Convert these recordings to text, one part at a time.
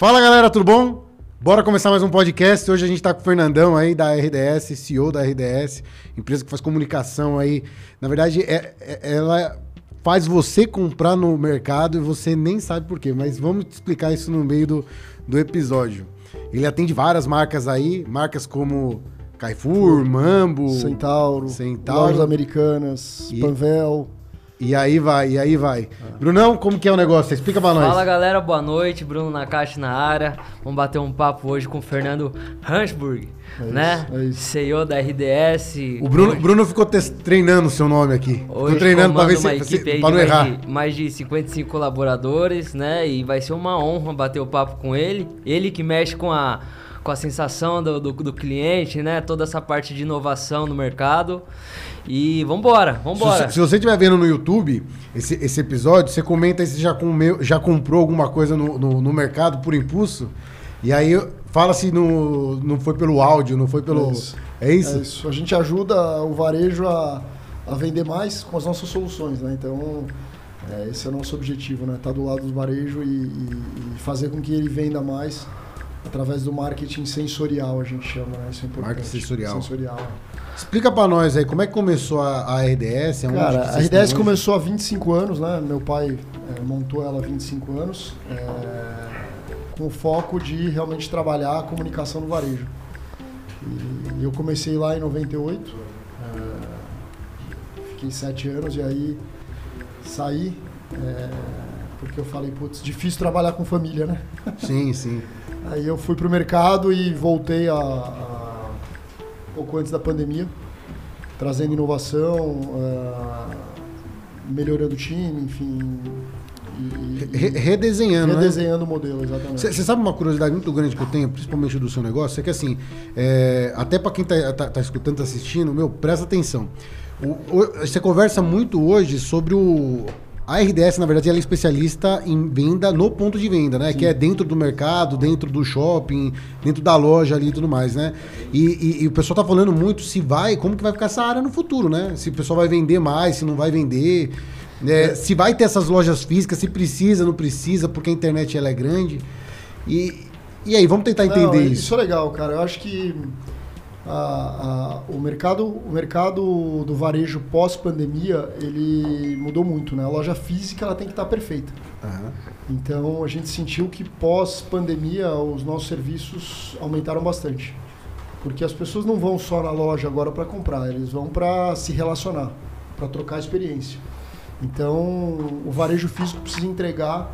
Fala galera, tudo bom? Bora começar mais um podcast. Hoje a gente está com o Fernandão aí da RDS, CEO da RDS, empresa que faz comunicação aí. Na verdade, é, é, ela faz você comprar no mercado e você nem sabe por quê, mas vamos te explicar isso no meio do, do episódio. Ele atende várias marcas aí, marcas como Carrefour, Mambo, Centauro, Centauro. Lojas Americanas, E- Panvel. E aí vai, e aí vai. Brunão, como que é o negócio? Explica pra nós. Fala galera, boa noite. Bruno Nakashi na área. Vamos bater um papo hoje com o Fernando Hansburg, É né? isso, é isso. CEO da RDS. O Bruno, Hoje- Bruno ficou treinando o seu nome aqui. Ficou Hoje treinando pra ver se, se pra de não mais, errar. de mais de 55 colaboradores, né? E vai ser uma honra bater o papo com ele. Ele que mexe com a, com a sensação do, do, do cliente, né? Toda essa parte de inovação no mercado. E vambora, Se vambora. você, se você estiver vendo no YouTube esse, esse episódio, você comenta aí se já, comeu, já comprou alguma coisa no, no, no mercado por impulso. E aí fala se não, não foi pelo áudio, não foi pelo. É isso. É isso? É isso. A gente ajuda o varejo a, a vender mais com as nossas soluções, né? Então, é, esse é o nosso objetivo, né? Estar do lado do varejo e, e- e fazer com que ele venda mais através do marketing sensorial, a gente chama, né? Isso é importante. Marketing sensorial. Sensorial. Explica pra nós aí, como é que começou a, a RDS? Aonde Cara, que a RDS hoje? começou há 25 anos, né? Meu pai é, montou ela há 25 anos, é, com o foco de realmente trabalhar a comunicação no varejo. E eu comecei lá em 98, é, fiquei 7 anos e aí saí, é, porque eu falei, putz, difícil trabalhar com família, né? Sim, sim. Aí eu fui pro mercado e voltei a, a- pouco antes da pandemia, trazendo inovação, ah, melhorando o time, enfim. E, Re- redesenhando, né? redesenhando o modelo, exatamente. Você sabe uma curiosidade muito grande que eu tenho, principalmente do seu negócio, é que assim, é, até para quem tá, tá, tá escutando, tá assistindo, meu, presta atenção. O- o- Você conversa muito hoje sobre o. A RDS, na verdade, ela é especialista em venda no ponto de venda, né? Que é dentro do mercado, dentro do shopping, dentro da loja ali e tudo mais, né? E, e- e o pessoal tá falando muito se vai, como que vai ficar essa área no futuro, né? Se o pessoal vai vender mais, se não vai vender. né? Se vai ter essas lojas físicas, se precisa, não precisa, porque a internet ela é grande. E, e aí, vamos tentar entender Não, isso. Isso é legal, cara. Eu acho que a- a- o, mercado, o mercado do varejo pós-pandemia, ele mudou muito, né? A loja física ela tem que estar perfeita. Aham. Então a gente sentiu que pós-pandemia os nossos serviços aumentaram bastante. Porque as pessoas não vão só na loja agora para comprar, eles vão para se relacionar, para trocar experiência. Então o varejo físico precisa entregar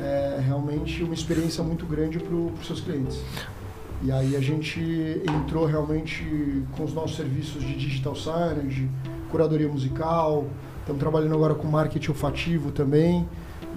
é, realmente uma experiência muito grande para os seus clientes. E aí a gente entrou realmente com os nossos serviços de digital signage, curadoria musical, estamos trabalhando agora com marketing olfativo também.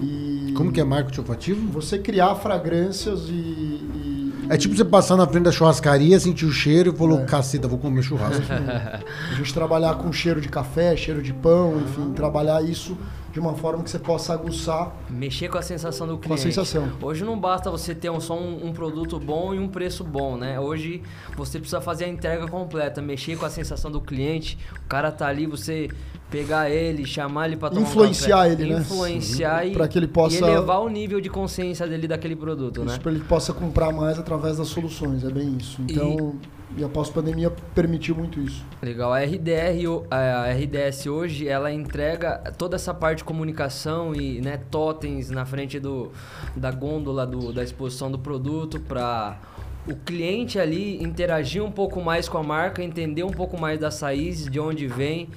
E Como que é marketing olfativo? você criar fragrâncias e. e- É tipo você passar na frente da churrascaria, sentir o cheiro e falou, É. caceta, vou comer churrasco. a gente trabalhar com cheiro de café, cheiro de pão, enfim, trabalhar isso de uma forma que você possa aguçar Mexer com a sensação do com a cliente. sensação. Hoje não basta você ter um, só um, um produto bom e um preço bom, né? Hoje você precisa fazer a entrega completa, mexer com a sensação do cliente. O cara tá ali, você pegar ele, chamar ele para tomar Influenciar um café, ele, né? influenciar e, Pra que ele possa- elevar o nível de consciência dele daquele produto, né? Isso para ele possa comprar mais através das soluções, é bem isso. Então, e, a pós-pandemia permitiu muito isso. Legal. A RDR, a RDS hoje, ela entrega toda essa parte de comunicação e né, totens na frente do, da gôndola do- da exposição do produto para o cliente ali interagir um pouco mais com a marca, entender um pouco mais das raízes, de onde vem.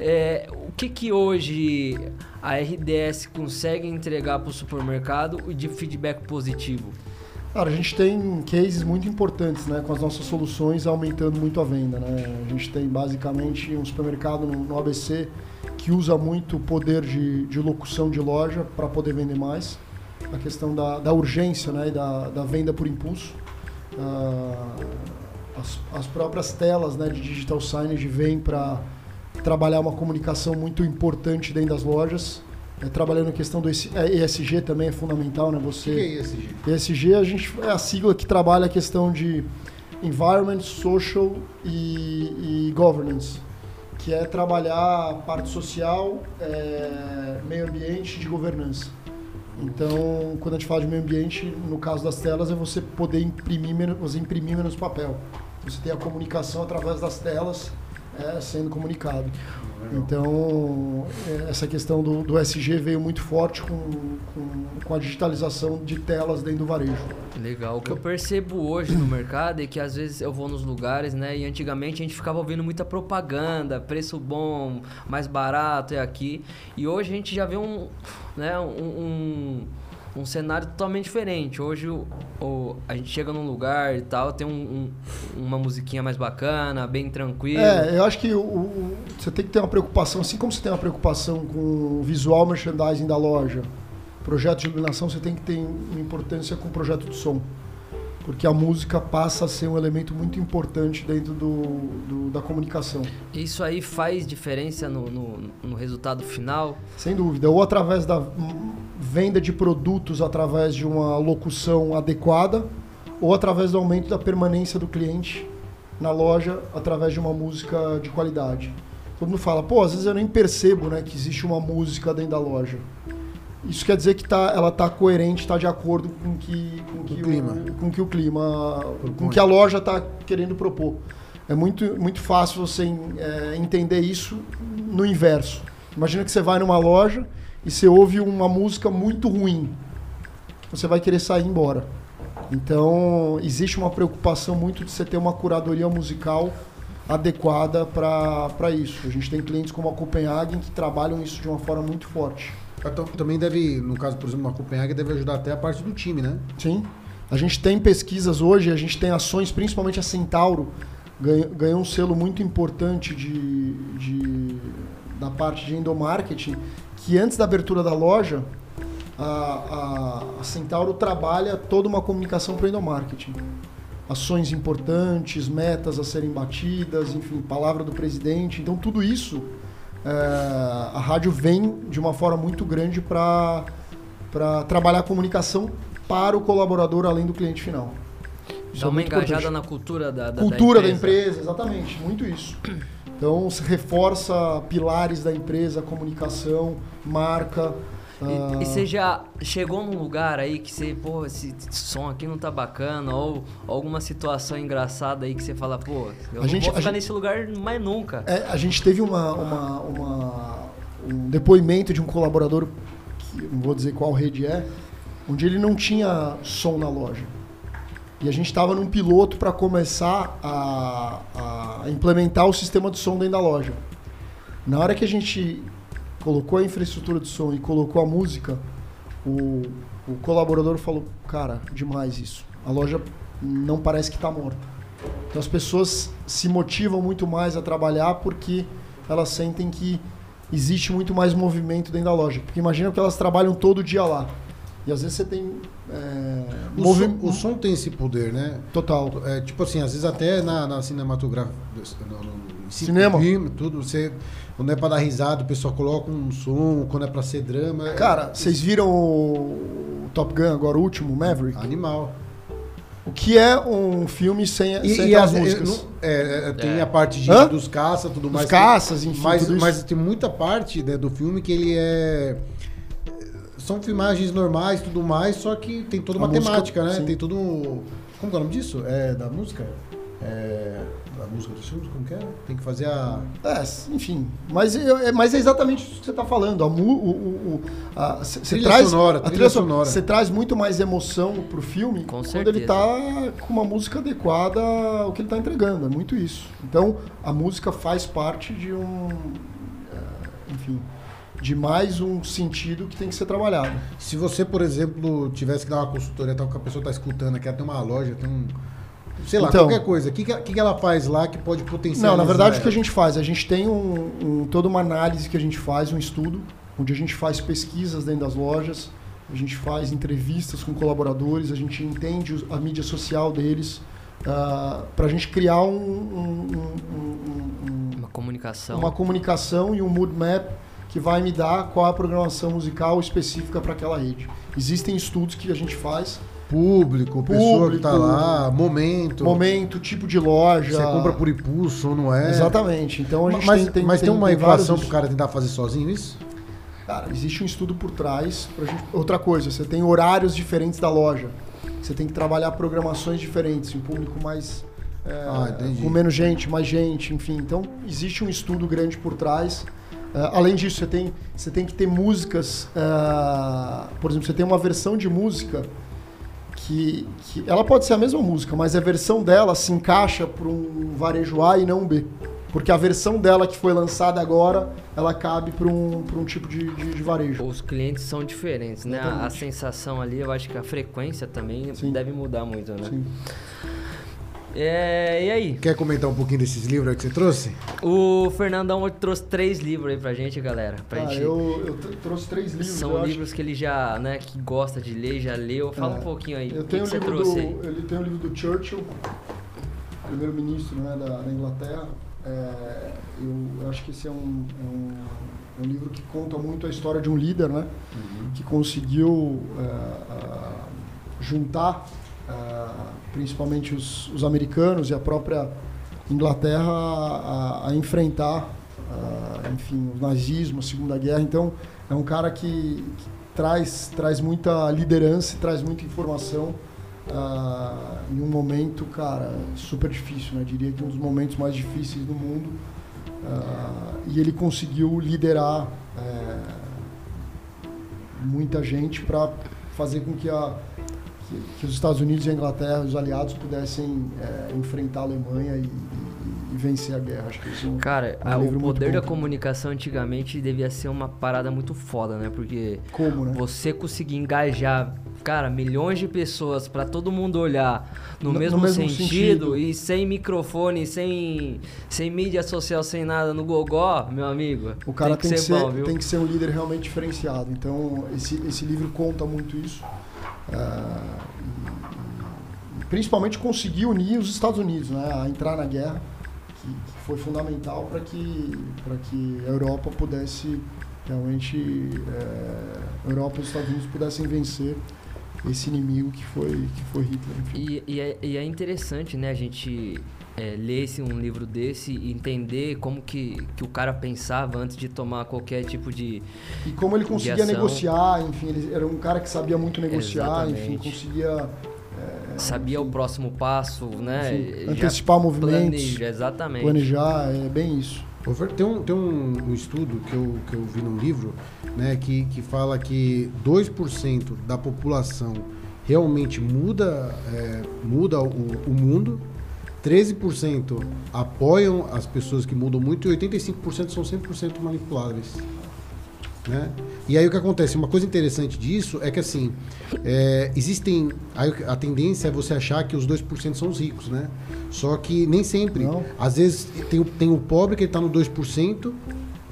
É, o que que hoje a RDS consegue entregar para o supermercado de feedback positivo? Cara, a gente tem cases muito importantes, né, com as nossas soluções aumentando muito a venda, né? A gente tem basicamente um supermercado no, no ABC que usa muito o poder de, de locução de loja para poder vender mais. A questão da, da urgência, né, e da, da venda por impulso. Ah, as, as próprias telas, né, de digital signage vêm para trabalhar uma comunicação muito importante dentro das lojas. É, trabalhando a questão do ES- é, ESG também é fundamental, né? O Você que, que é esse, Gi? ESG a gente é a sigla que trabalha a questão de environment, social e, e governance, que é trabalhar a parte social, é, meio ambiente de governança. Então, quando a gente fala de meio ambiente, no caso das telas, é você poder imprimir menos, você imprimir menos papel. Você tem a comunicação através das telas é, sendo comunicado. Então, é, essa questão do, do SG veio muito forte com, com, com, a digitalização de telas dentro do varejo. Legal. O que eu percebo hoje no mercado é que às vezes eu vou nos lugares, né? E antigamente a gente ficava ouvindo muita propaganda, preço bom, mais barato é aqui. E hoje a gente já vê um, né, um, um um cenário totalmente diferente. Hoje o, o, a gente chega num lugar e tal, tem um, um, uma musiquinha mais bacana, bem tranquila. É, eu acho que o, você tem que ter uma preocupação, assim como você tem uma preocupação com o visual merchandising da loja, projeto de iluminação, você tem que ter uma importância com o projeto de som porque a música passa a ser um elemento muito importante dentro do, do da comunicação. Isso aí faz diferença no, no, no, resultado final? Sem dúvida. Ou através da venda de produtos através de uma locução adequada, ou através do aumento da permanência do cliente na loja através de uma música de qualidade. Todo mundo fala, pô, às vezes eu nem percebo né, que existe uma música dentro da loja. Isso quer dizer que tá, ela está coerente, está de acordo com que, com que o, clima, o, com que o clima, com que a loja está querendo propor. É muito, muito fácil você é, entender isso no inverso. Imagina que você vai numa loja e você ouve uma música muito ruim. Você vai querer sair embora. Então, existe uma preocupação muito de você ter uma curadoria musical adequada para isso. A gente tem clientes como a Copenhagen que trabalham isso de uma forma muito forte. Também deve, no caso, por exemplo, uma Copenhague, deve ajudar até a parte do time, né? Sim. A gente tem pesquisas hoje, a gente tem ações, principalmente a Centauro, ganhou um selo muito importante de, de, da parte de endomarketing, que antes da abertura da loja, a, a, a Centauro trabalha toda uma comunicação para o endomarketing. Ações importantes, metas a serem batidas, enfim, palavra do presidente. Então, tudo isso é, a rádio vem de uma forma muito grande para trabalhar a comunicação para o colaborador além do cliente final. Isso Dá é uma engajada importante. na cultura da, da cultura da empresa. da empresa, exatamente, muito isso. Então se reforça pilares da empresa, comunicação, marca, e, e, você já chegou num lugar aí que você, pô, esse som aqui não tá bacana, ou, alguma situação engraçada aí que você fala, pô, eu a não gente, vou ficar gente, nesse lugar mais nunca. É, a gente teve uma, uma, uma, um depoimento de um colaborador, que não vou dizer qual rede é, onde ele não tinha som na loja. E a gente estava num piloto para começar a, a implementar o sistema de som dentro da loja. Na hora que a gente colocou a infraestrutura de som e colocou a música, o, o colaborador falou, cara, demais isso. A loja não parece que está morta. Então as pessoas se motivam muito mais a trabalhar porque elas sentem que existe muito mais movimento dentro da loja. Porque imagina que elas trabalham todo dia lá. E às vezes você tem. É, o, movi... som, o, som, tem esse poder, né? Total. É, tipo assim, às vezes até na, na cinematografia. No, no, Cinema. Filme, tudo, você quando é pra dar risada, o pessoal coloca um som, quando é pra ser drama. É Cara, é... vocês viram o Top Gun agora, o último, Maverick? Animal. O que é um filme sem, e, sem e as, músicas? É, é, tem é. a parte de, dos caças, tudo mais. Os caças, enfim. Mas, mas tem muita parte né, do filme que ele é. São filmagens normais tudo mais, só que tem toda uma a temática, música, né? Sim. Tem tudo. Como é o nome disso? É da música? É a música dos filmes, como que é? Tem que fazer a. É, enfim. Mas, é, mas é exatamente isso que você está falando. A, o, o, a, cê, trilha traz, sonora, trilha, trilha sonora. Você traz muito mais emoção pro filme com quando certeza. ele está com uma música adequada ao que ele está entregando. É muito isso. Então, a música faz parte de um. É, enfim de mais um sentido que tem que ser trabalhado. Se você, por exemplo, tivesse que dar uma consultoria, tal que a pessoa está escutando, quer ter uma loja, tem um, sei lá, então, qualquer coisa. O que, que, que ela faz lá que pode potencializar? Não, na verdade, ela? o que a gente faz? A gente tem um, um, toda uma análise que a gente faz, um estudo, onde a gente faz pesquisas dentro das lojas, a gente faz entrevistas com colaboradores, a gente entende a mídia social deles, uh, ah, para a gente criar um, um, uma comunicação. Uma comunicação e um mood map que vai me dar qual a programação musical específica para aquela rede. Existem estudos que a gente faz Público, pessoa que tá lá, momento. Momento, tipo de loja. Você compra por impulso ou não é. Exatamente. Então a gente mas, tem, tem, Mas tem, tem uma equação pro cara tentar fazer sozinho isso? Cara, existe um estudo por trás. gente- Outra coisa, você tem horários diferentes da loja. Você tem que trabalhar programações diferentes, um público mais. é, Ah, com menos gente, mais gente, enfim. Então, existe um estudo grande por trás. É, além disso, você tem, você tem que ter músicas. é, por exemplo, você tem uma versão de música que, que ela pode ser a mesma música, mas a versão dela se encaixa para um varejo A e não um B. Porque a versão dela que foi lançada agora, ela cabe para um, pra um tipo de, de, de varejo. Os clientes são diferentes, né? A, a sensação ali, eu acho que a frequência também Sim. deve mudar muito, né? Sim. É, e aí? Quer comentar um pouquinho desses livros aí que você trouxe? O Fernandão trouxe três livros aí pra gente, galera. Pra Ah, gente... eu, eu tr- trouxe três livros. São acho. livros que ele já, né, que gosta de ler, já leu. Fala É. um pouquinho aí. Eu o que, tenho que o você livro trouxe do, aí? ele tem o livro do Churchill, primeiro-ministro né, da, da Inglaterra. É, eu, eu acho que esse é um, é um, é um livro que conta muito a história de um líder, né? Uhum. Que conseguiu é, juntar ah, principalmente os, os americanos e a própria Inglaterra a, a enfrentar, ah, enfim, o nazismo, a Segunda Guerra. Então, é um cara que, que traz, traz muita liderança traz muita informação ah, em um momento, cara, super difícil, né? Diria que um dos momentos mais difíceis do mundo. Ah, e ele conseguiu liderar eh, muita gente para fazer com que, a, que, os Estados Unidos e a Inglaterra, os aliados, pudessem eh, enfrentar a Alemanha e, e- e vencer a guerra. Acho que isso é um- Cara, um a- o poder da comunicação antigamente devia ser uma parada muito foda, né? Porque Como, né? você conseguir engajar, cara, milhões de pessoas pra todo mundo olhar no, No- no mesmo, mesmo sentido, sentido. e sem microfone, sem, sem mídia social, sem nada no gogó, meu amigo. O cara tem que, ser, bom, tem que ser um líder realmente diferenciado. Então, esse, esse livro conta muito isso. Ah, principalmente conseguir unir os Estados Unidos né, a entrar na guerra, que, que foi fundamental para que, pra que a Europa pudesse realmente. a Europa e os Estados Unidos pudessem vencer esse inimigo que foi, que foi Hitler. E, e é, e é interessante, né, a gente é, ler esse, um livro desse e entender como que, que o cara pensava antes de tomar qualquer tipo de. E como ele conseguia negociar, enfim, ele era um cara que sabia muito negociar, enfim, Exatamente. conseguia sabia o próximo passo, né? enfim, antecipar movimentos, planeja, exatamente. planejar, é bem isso. Tem um, tem um, um estudo que eu, que eu vi num livro né, que, que fala que 2% da população realmente muda, é, muda o, o mundo, 13% apoiam as pessoas que mudam muito e 85% são 100% manipuláveis. Né? E aí o que acontece? Uma coisa interessante disso é que assim, é, existem. A tendência é você achar que os 2% são os ricos, né? Só que nem sempre. Não. Às vezes tem, o- tem o pobre que está no 2%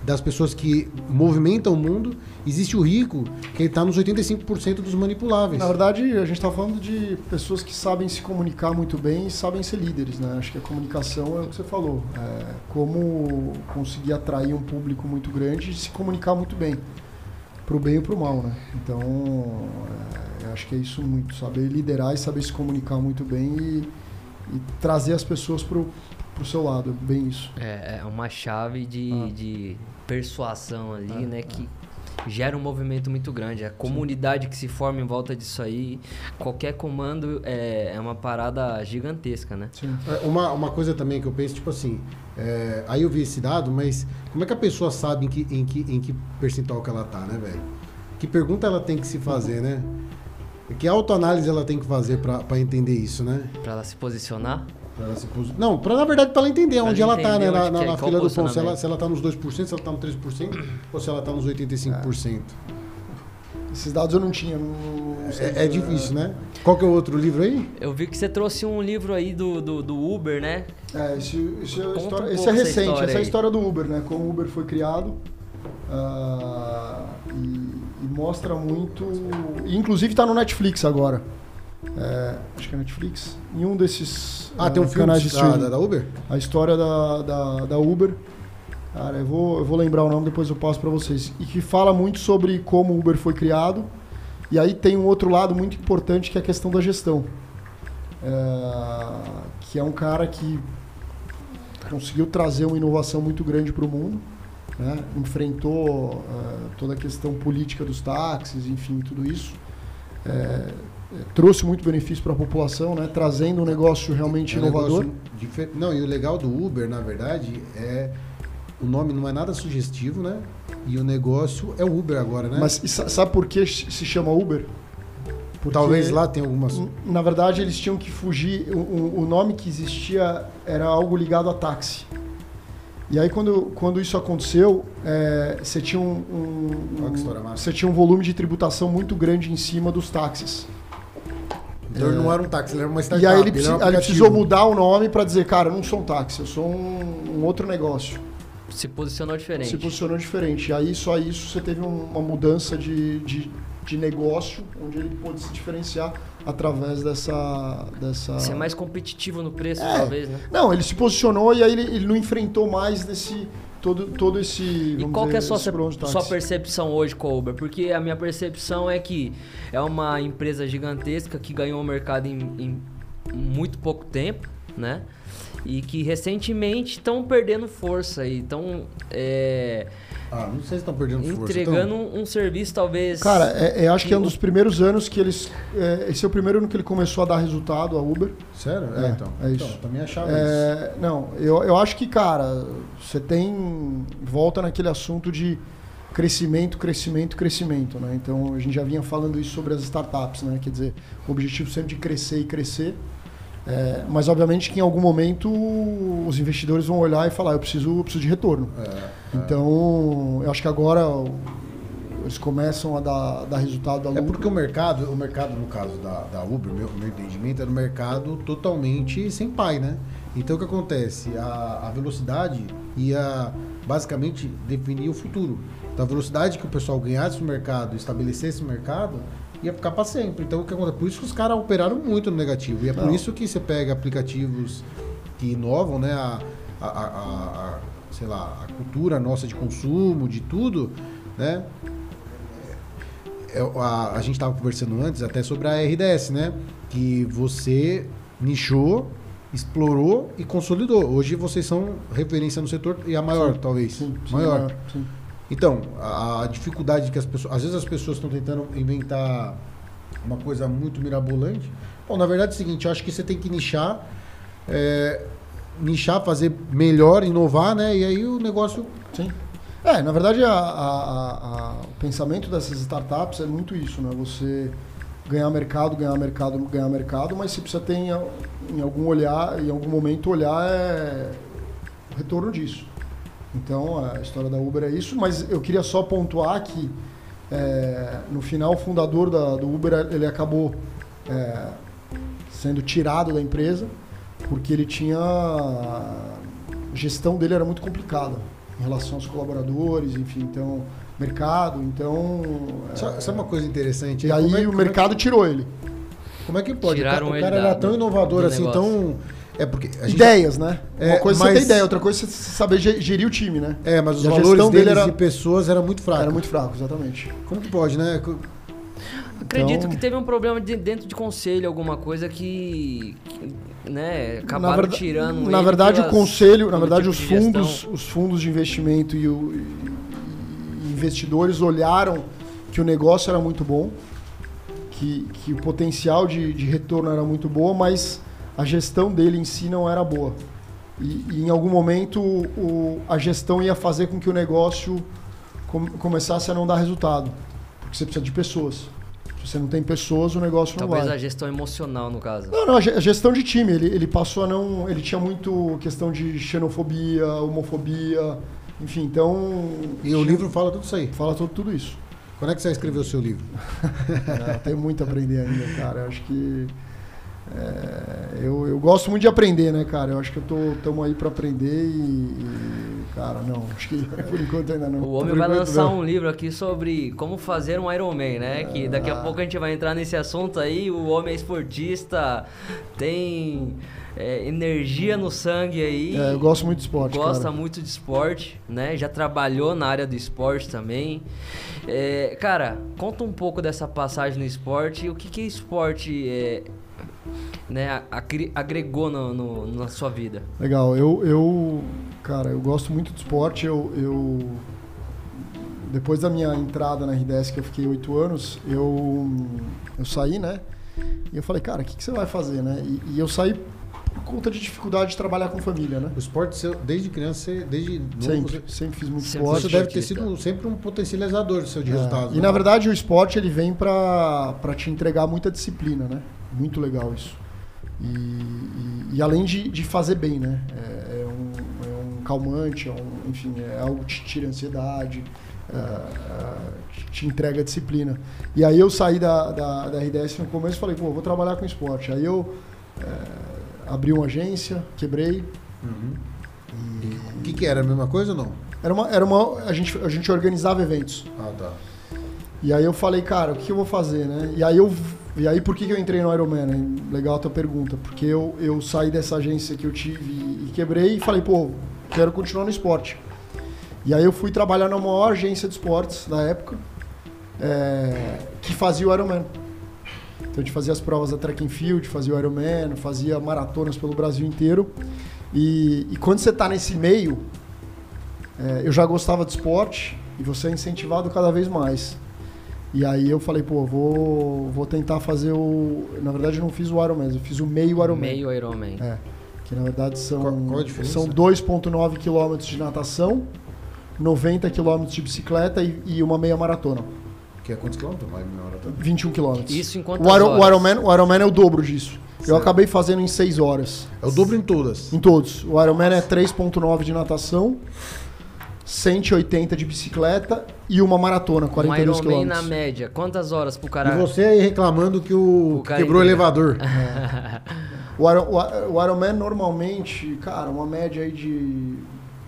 das pessoas que movimentam o mundo. Existe o rico que está nos 85% dos manipuláveis. Na verdade, a gente está falando de pessoas que sabem se comunicar muito bem e sabem ser líderes, né? Acho que a comunicação é o que você falou. É como conseguir atrair um público muito grande e se comunicar muito bem. Pro bem e pro mal, né? Então, é, eu acho que é isso muito. Saber liderar e saber se comunicar muito bem e, e trazer as pessoas pro, pro seu lado. é Bem isso. É, é uma chave de, Ah. de persuasão ali, Ah, né? ah. Que gera um movimento muito grande. A comunidade que se forma em volta disso aí, qualquer comando é, é uma parada gigantesca, né? Sim. É, Uma, uma coisa também que eu penso, tipo assim, é, aí eu vi esse dado, mas como é que a pessoa sabe em que, em que, em que percentual que ela tá, né, velho? Que pergunta ela tem que se fazer, né? Que autoanálise ela tem que fazer pra pra entender isso, né? Pra ela se posicionar. Pra ela se posi- Não, pra, na verdade, pra ela entender Pra onde ela ela tá, né? Na, na, é, na fila do pão. Se ela, se ela tá nos 2%, se ela tá no 3%, ou se ela tá nos 85%. Esses dados eu não tinha. não- sei É, é dizer, difícil, né? Qual que é o outro livro aí? Eu vi que você trouxe um livro aí do, do, do Uber, né? É, esse, esse, é, um história- pouco esse é recente, história essa é a história do Uber, né? Como o Uber foi criado. ah, e, e mostra muito. e inclusive está no Netflix agora. É, acho que é Netflix. Em um desses Ah, ah, tem um filme canais de da, streaming. da, da Uber? A história da, da, da Uber. Cara, eu vou, eu vou lembrar o nome, depois eu passo para vocês. E que fala muito sobre como o Uber foi criado. E aí tem um outro lado muito importante que é a questão da gestão. É, que é um cara que conseguiu trazer uma inovação muito grande para o mundo. né? enfrentou uh, toda a questão política dos táxis, enfim, tudo isso. É, trouxe muito benefício para a população, né? trazendo um negócio realmente é um inovador. Não, e o legal do Uber, na verdade, é o nome não é nada sugestivo, né? E o negócio é Uber agora, né? Mas sabe por que se chama Uber? Porque, Talvez lá tenha algumas. Na verdade, eles tinham que fugir. O, o nome que existia era algo ligado a táxi. E aí, quando, quando isso aconteceu, é, você tinha um, um, um você tinha um volume de tributação muito grande em cima dos táxis. Então ele não era um táxi, ele era uma startup. E aí ele, ele, um ele precisou mudar o nome para dizer, cara, eu não sou um táxi, eu sou um, um, outro negócio. Se posicionou diferente. Se posicionou diferente. E aí só isso você teve uma mudança de, de, de negócio, onde ele pôde se diferenciar através dessa, dessa. Ser mais competitivo no preço, é. talvez, né? Não, ele se posicionou e aí ele, ele não enfrentou mais desse todo, todo esse. E qual dizer, é a sua, sua percepção hoje com a Uber? Porque a minha percepção é que é uma empresa gigantesca que ganhou o mercado em, em muito pouco tempo, né? E que recentemente estão perdendo força e estão. É, ah, não sei se estão perdendo força. Entregando então... um, um, serviço, talvez. Cara, é, é, acho que é um dos primeiros anos que eles. É, esse é o primeiro ano que ele começou a dar resultado, a Uber. Sério? É, é então. É isso. Então, também achava é, isso. Não, eu, eu acho que, cara, você tem. Volta naquele assunto de crescimento, crescimento, crescimento, né? Então a gente já vinha falando isso sobre as startups, né? Quer dizer, o objetivo sempre de crescer e crescer. É, mas obviamente que em algum momento os investidores vão olhar e falar, eu preciso, eu preciso de retorno. É, é. então, eu acho que agora eles começam a dar, dar resultado da. É porque o mercado, o mercado no caso da, da Uber, meu, meu entendimento, era um mercado totalmente sem pai, né? Então o que acontece? A, a velocidade ia basicamente definir o futuro. Então a velocidade que o pessoal ganhasse no mercado, estabelecesse o mercado, ia ficar para sempre. Então, o que acontece? Por isso que os caras operaram muito no negativo. E é por Não. isso que você pega aplicativos que inovam, né? A, a, a, a, sei lá, a cultura nossa de consumo, de tudo, né? É, a, a gente estava conversando antes até sobre a RDS, né? Que você nichou, explorou e consolidou. Hoje vocês são referência no setor e a maior, sim, talvez. Sim, sim, maior. Então, a, a dificuldade que as pessoas. Às vezes as pessoas estão tentando inventar uma coisa muito mirabolante. Bom, na verdade é o seguinte, eu acho que você tem que nichar, é, nichar, fazer melhor, inovar, né? E aí o negócio. Sim. É, na verdade, a, a, o pensamento dessas startups é muito isso, né? Você ganhar mercado, ganhar mercado, ganhar mercado, mas você precisa ter em, em algum olhar, em algum momento olhar é, o retorno disso. Então a história da Uber é isso, mas eu queria só pontuar que é, no final o fundador da, do Uber ele acabou é, sendo tirado da empresa porque ele tinha a gestão dele era muito complicada em relação aos colaboradores, enfim, então mercado, então é, é uma coisa interessante. E aí, é, o mercado tirou ele. Como é que pode? Tiraram o cara, o cara era tão inovador assim, negócio. tão é porque Ideias, já... né? É, Uma coisa mas... você ter ideia, outra coisa é você saber gerir o time, né? É, mas os valores dele era... de pessoas era muito fraco. Era muito fraco, exatamente. Como que pode, né? Acredito então... que teve um problema de, dentro de conselho, alguma coisa que, que né, acabaram verdade, tirando. Na verdade, o conselho, na verdade, tipo os fundos, os fundos de investimento e, o, e investidores olharam que o negócio era muito bom, que, que o potencial de, de retorno era muito bom, mas a gestão dele em si não era boa. E, e em algum momento o, a gestão ia fazer com que o negócio com, começasse a não dar resultado. Porque você precisa de pessoas. Se você não tem pessoas, o negócio Talvez não vai. Talvez a gestão emocional, no caso. Não, não, a gestão de time. Ele, ele passou a não. Ele tinha muito questão de xenofobia, homofobia, enfim, então. E o livro fala tudo isso aí? Fala tudo, tudo isso. Quando é que você escreveu o seu livro? tem muito a aprender ainda, cara. Eu acho que. É, eu, eu gosto muito de aprender, né, cara? Eu acho que eu tô tamo aí para aprender e, e, cara, não, acho que por enquanto ainda não. O homem vai lançar não. um livro aqui sobre como fazer um Iron Man, né? Que daqui a ah. pouco a gente vai entrar nesse assunto aí. O homem é esportista, tem é, energia no sangue aí. É, eu gosto muito de esporte. Gosta cara. muito de esporte, né? Já trabalhou na área do esporte também. É, cara, conta um pouco dessa passagem no esporte. O que, que é esporte? É, né, agregou no, no, na sua vida? Legal. Eu, eu Cara, eu gosto muito de esporte. Eu, eu depois da minha entrada na RDS, que eu fiquei oito anos, eu, eu saí, né? E eu falei, cara, o que, que você vai fazer, né? E, e eu saí por conta de dificuldade de trabalhar com família, né? O esporte, seu- desde criança, você- desde novo, Sempre, você, sempre fiz muito Sempre esporte. você deve ter sido sempre um potencializador do seu de É, resultados. E né? na verdade o esporte ele vem pra te entregar muita disciplina, né? Muito legal isso. E, e- e além de, de fazer bem, né? É, é um, é um calmante, é um- enfim, é algo que te tira ansiedade, é, é, te- entrega disciplina. E aí eu saí da, da, da RDS no começo e falei, pô, vou trabalhar com esporte. Aí eu é, abri uma agência, quebrei. Uhum. O que, que era? A mesma coisa ou não? Era uma, era uma, a, gente, a gente organizava eventos. Ah, tá. E aí eu falei, cara, o que eu vou fazer, né? E aí eu e aí por que, que eu entrei no Ironman? Legal a tua pergunta, porque eu, eu saí dessa agência que eu tive e, e quebrei e falei, pô, quero continuar no esporte. E aí eu fui trabalhar na maior agência de esportes da época, é, que fazia o Ironman. Então a gente fazia as provas da track and field, fazia o Ironman, fazia maratonas pelo Brasil inteiro. E, e quando você está nesse meio, é, eu já gostava de esporte e você é incentivado cada vez mais. E aí eu falei, pô, vou, vou tentar fazer o. Na verdade, eu não fiz o Ironman, eu fiz o meio Ironman. Meio Ironman. É. Que na verdade são, Qual- qual a diferença? são 2,9 km de natação, 90 km de bicicleta e, e uma meia maratona. Que é quantos quilômetros? Vai, meia tá? 21 km. Isso em o, quantas o, horas? Ironman, o Ironman é o dobro disso. Eu Certo. acabei fazendo em 6 horas. É o dobro em todas. Em todos. O Ironman é 3,9 de natação, 180 de bicicleta e uma maratona, Um 42 Ironman km. na média. Quantas horas pro E cara... você aí reclamando que o, O quebrou o elevador. O, Iron, o, o Ironman normalmente, cara, uma média aí de,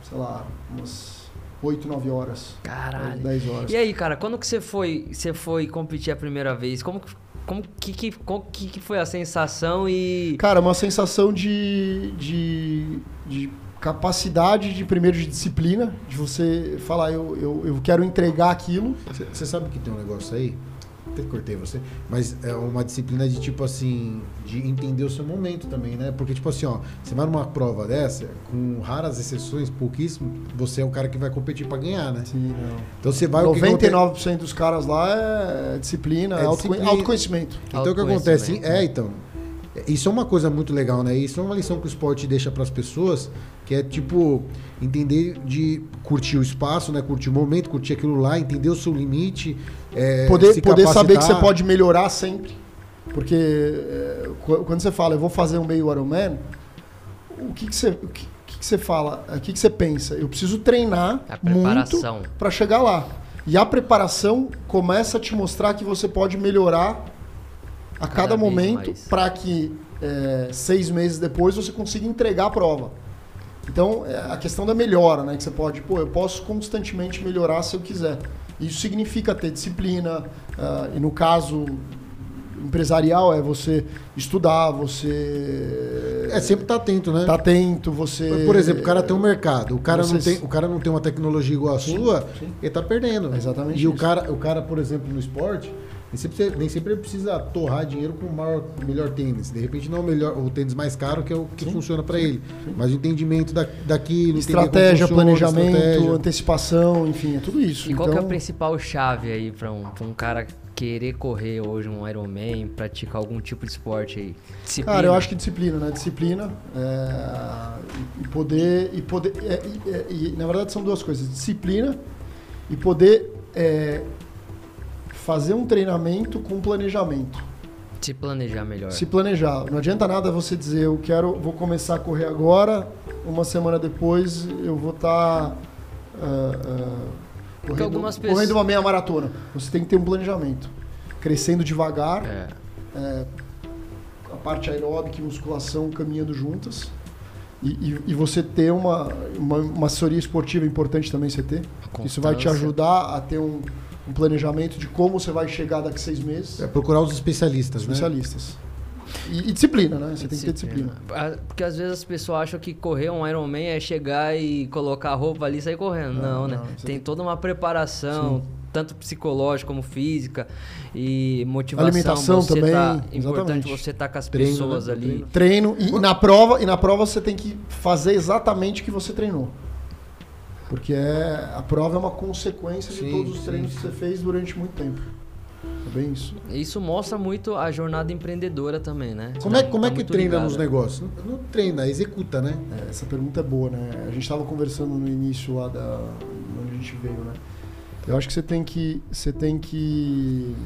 sei lá, umas 8, 9 horas. Caralho. 10 horas. E aí, cara, quando que você foi, você foi competir a primeira vez? Como que, como que, que, como que, que foi a sensação e... Cara, uma sensação de, de, de capacidade, de primeiro de disciplina, de você falar, eu, eu, eu quero entregar aquilo. Você sabe que tem um negócio aí? Até cortei você. Mas é uma disciplina de tipo assim, de entender o seu momento também, né? Porque, tipo assim, ó, você vai numa prova dessa, com raras exceções, pouquíssimo, você é o cara que vai competir pra ganhar, né? Sim, não. Então você vai. o que acontece- 99% dos caras lá é disciplina, É disciplina. autoconhecimento. Então o que acontece? Autoconhecimento, É, então. Isso é uma coisa muito legal, né? Isso é uma lição que o esporte deixa para as pessoas, que é tipo entender de curtir o espaço, né? Curtir o momento, curtir aquilo lá, entender o seu limite, é, poder se poder saber que você pode melhorar sempre. Porque é, qu- quando você fala, eu vou fazer um meio Ironman, o que, que você. O que, que que você fala? O que, que você pensa? Eu preciso treinar A muito preparação. para chegar lá. E a preparação começa a te mostrar que você pode melhorar a Cada cada momento para que é, seis meses depois você consiga entregar a prova. Então, é a questão da melhora, né? Que você pode, pô, eu posso constantemente melhorar se eu quiser. Isso significa ter disciplina, ah, e no caso empresarial é você estudar, você É sempre estar atento, né? tá atento, você Por exemplo, o cara tem um mercado, o cara, não Vocês- tem, o cara não tem uma tecnologia igual a Sim, sua, sim. ele tá perdendo. É exatamente E o isso. cara, o cara, por exemplo, no esporte, nem sempre, nem sempre ele precisa torrar dinheiro com o maior, melhor tênis. De repente não é o, melhor, o tênis mais caro que é o que funciona para ele. Mas o entendimento da, daquilo, estratégia, funciona, planejamento, estratégia. antecipação, enfim, é tudo isso. E qual que é a Então, principal chave aí pra um, pra um cara querer correr hoje um Ironman, praticar algum tipo de esporte aí? Disciplina. Cara, eu acho que disciplina, né? Disciplina é, e- e poder e poder é, e, é, e, na verdade são duas coisas: disciplina e poder é, fazer um treinamento com planejamento. Se planejar melhor. Se planejar. Não adianta nada você dizer eu quero, vou começar a correr agora, uma semana depois eu vou estar correndo, algumas pessoas- correndo uma meia maratona. Você tem que ter um planejamento, crescendo devagar É. é, a parte aeróbica e musculação caminhando juntas. E, e- e você ter uma, uma, uma assessoria esportiva importante também você ter. Isso vai te ajudar a ter um, um planejamento de como você vai chegar daqui a seis meses. É procurar os especialistas, né? Especialistas. E, e disciplina, né? Você tem que ter disciplina. Porque às vezes as pessoas acham que correr um Ironman é chegar e colocar a roupa ali e sair correndo. Não, Não, né? não, tem tem- toda uma preparação, tanto psicológica como física e motivação. Alimentação você também, Tá, importante exatamente. você estar com as Treino, pessoas né? ali. Treino. Treino e, e na prova e na prova você tem que fazer exatamente o que você treinou. Porque é, a prova é uma consequência Sim, de todos os sim, treinos sim. que você fez durante muito tempo. É bem isso. Isso mostra muito a jornada empreendedora também, né? Como é, Tá- como é que treina ligada. nos negócios? Não, não treina, executa, né? É, essa pergunta é boa, né? A gente estava conversando no início lá da onde a gente veio, né? Eu acho que você tem que você tem que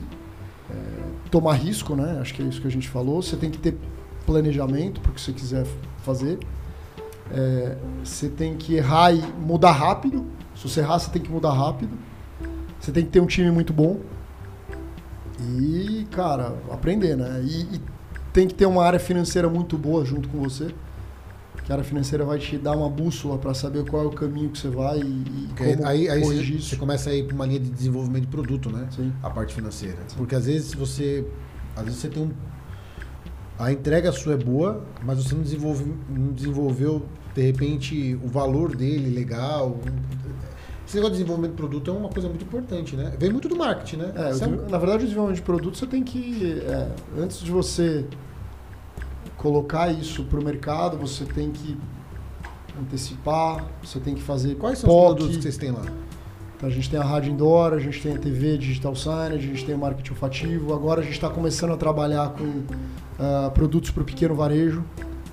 é, tomar risco, né? Acho que é isso que a gente falou. Você tem que ter planejamento para o que você quiser fazer. É, você tem que errar e mudar rápido. Se você errar, você tem que mudar rápido. Você tem que ter um time muito bom. E, cara, aprender, né? E, e tem que ter uma área financeira muito boa junto com você. Que a área financeira vai te dar uma bússola para saber qual é o caminho que você vai e, e como aí aí corrigir você, isso. você começa a ir para uma linha de desenvolvimento de produto, né? Sim. A parte financeira. Porque às vezes você. Às vezes você tem um. A entrega sua é boa, mas você não, desenvolve, não desenvolveu, de repente, o valor dele legal. Esse negócio de desenvolvimento de produto é uma coisa muito importante, né? Vem muito do marketing, né? É, é na verdade, o desenvolvimento de produto você tem que. é, antes de você colocar isso para o mercado, você tem que antecipar, você tem que fazer Quais são os produtos que vocês têm lá? Então, a gente tem a rádio indoor, a gente tem a TV digital signage, a gente tem o marketing olfativo. Agora a gente está começando a trabalhar com ah, produtos para o pequeno varejo,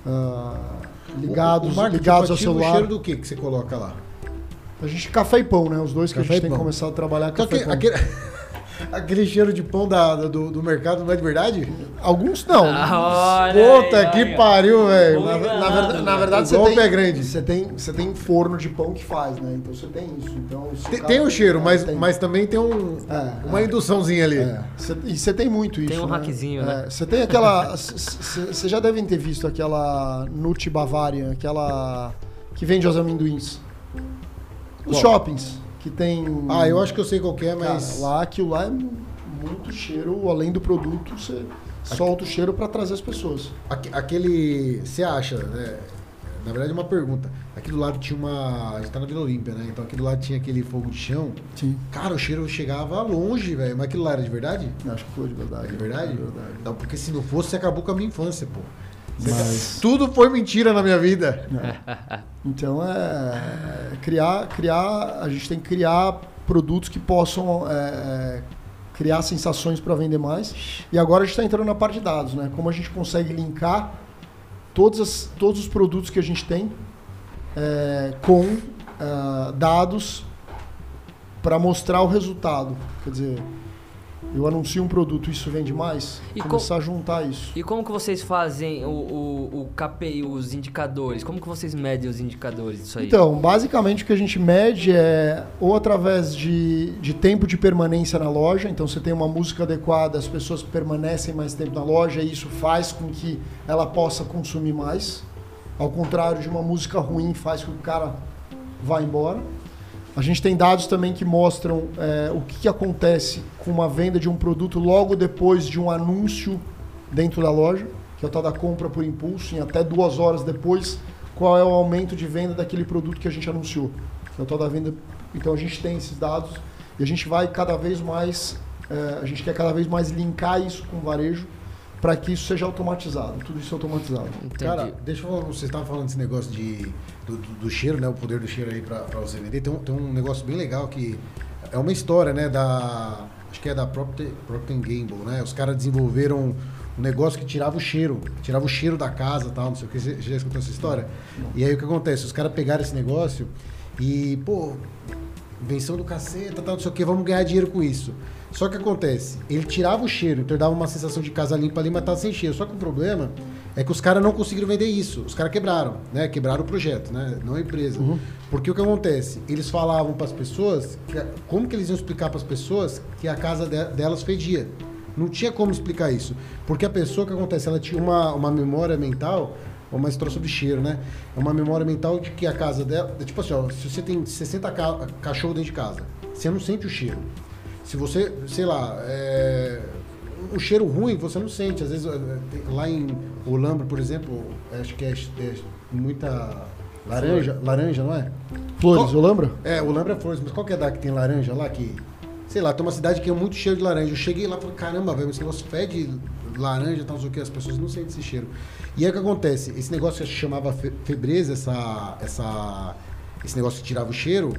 ah, ligados, O- ligados ao olfativo, O celular. cheiro do que que você coloca lá? A gente café e pão, né? Os dois que Café a gente tem pão. começado a trabalhar Então, café aquele. aquele, cheiro de pão da, do, do mercado não é de verdade? Alguns não. Ah, olha Puta aí, que olha. pariu, velho. Na, na verdade, na verdade você tem, pé grande. Você tem, você tem forno de pão que faz, né? Então você tem isso. Então, Tem, tem o cheiro, é, mas, tem. mas também tem um, É, uma é. induçãozinha ali. É, cê- e você tem muito isso. Tem um né? hackzinho, né? É, Você tem aquela. Vocês já devem ter visto aquela Nut Bavarian, aquela que vende os amendoins. Os Qual? shoppings, que tem. Ah, eu acho que eu sei qual é, Cara, mas. lá aquilo lá é mu- muito cheiro, além do produto, você solta o cheiro para trazer as pessoas. aque- Aquele. Você acha, né? Na verdade, é uma pergunta. Aqui do lado tinha uma. A gente tá na Vila Olímpia, né? Então aqui do lado tinha aquele fogo de chão. Sim. Cara, o cheiro chegava longe, velho. Mas aquilo lá era de verdade? Acho que foi de verdade. É de verdade? É de verdade. Não, porque se não fosse, você acabou com a minha infância, pô. Mas- Tudo foi mentira na minha vida. Então é, é criar, criar, a gente tem que criar produtos que possam é, é, criar sensações para vender mais. E agora a gente está entrando na parte de dados, né? Como a gente consegue linkar todos, as- todos os produtos que a gente tem é, com ah, dados para mostrar o resultado. Quer dizer, eu anuncio um produto, isso vende mais. E começar a juntar isso. E como que vocês fazem o, o, o KPI, os indicadores? Como que vocês medem os indicadores disso aí? Então, basicamente o que a gente mede é ou através de, de tempo de permanência na loja, então você tem uma música adequada, as pessoas permanecem mais tempo na loja e isso faz com que ela possa consumir mais. Ao contrário de uma música ruim, faz com que o cara vá embora. A gente tem dados também que mostram é, o que, que acontece com uma venda de um produto logo depois de um anúncio dentro da loja, que é o tal da compra por impulso, em até duas horas depois, qual é o aumento de venda daquele produto que a gente anunciou. Que é o tal da venda. Então a gente tem esses dados e a gente vai cada vez mais, é, a gente quer cada vez mais linkar isso com o varejo para que isso seja automatizado, tudo isso é automatizado. Entendi. Cara, deixa eu falar, você estava falando desse negócio de, do, do- do cheiro, né? O poder do cheiro aí pra você vender. Tem um, tem um negócio bem legal que é uma história, né? Da. Acho que é da Procter, Procter Gamble, né? Os caras desenvolveram um negócio que tirava o cheiro, tirava o cheiro da casa tal, não sei o que. Você já escutou essa história? E aí o que acontece? Os caras pegaram esse negócio e, pô, invenção do caceta, tal, não sei o que, vamos ganhar dinheiro com isso. Só que acontece, ele tirava o cheiro, então dava uma sensação de casa limpa ali, mas tava sem cheiro. Só que o problema é que os caras não conseguiram vender isso. Os caras quebraram, né? Quebraram o projeto, né? Não a empresa. Porque o que acontece? Eles falavam para as pessoas, que, como que eles iam explicar para as pessoas que a casa de- delas fedia? Não tinha como explicar isso. Porque a pessoa, o que acontece? Ela tinha uma, uma memória mental, uma história sobre cheiro, né? É uma memória mental de que a casa dela. Tipo assim, ó, se você tem 60 ca cachorros dentro de casa, você não sente o cheiro. Se você, sei lá, é, o cheiro ruim você não sente. Às vezes, é, lá em Olambra, por exemplo, acho que é, é muita laranja, laranja, não é? Flores, Qual- Olambra? É, Olambra é flores, mas qual que é da que tem laranja lá que. Sei lá, tem uma cidade que é muito cheiro de laranja. Eu cheguei lá e falei, caramba, velho, esse negócio fede laranja, tal, não sei o que, as pessoas não sentem esse cheiro. E aí o que acontece? Esse negócio que se chamava fe- febreza, essa, essa, esse negócio que tirava o cheiro,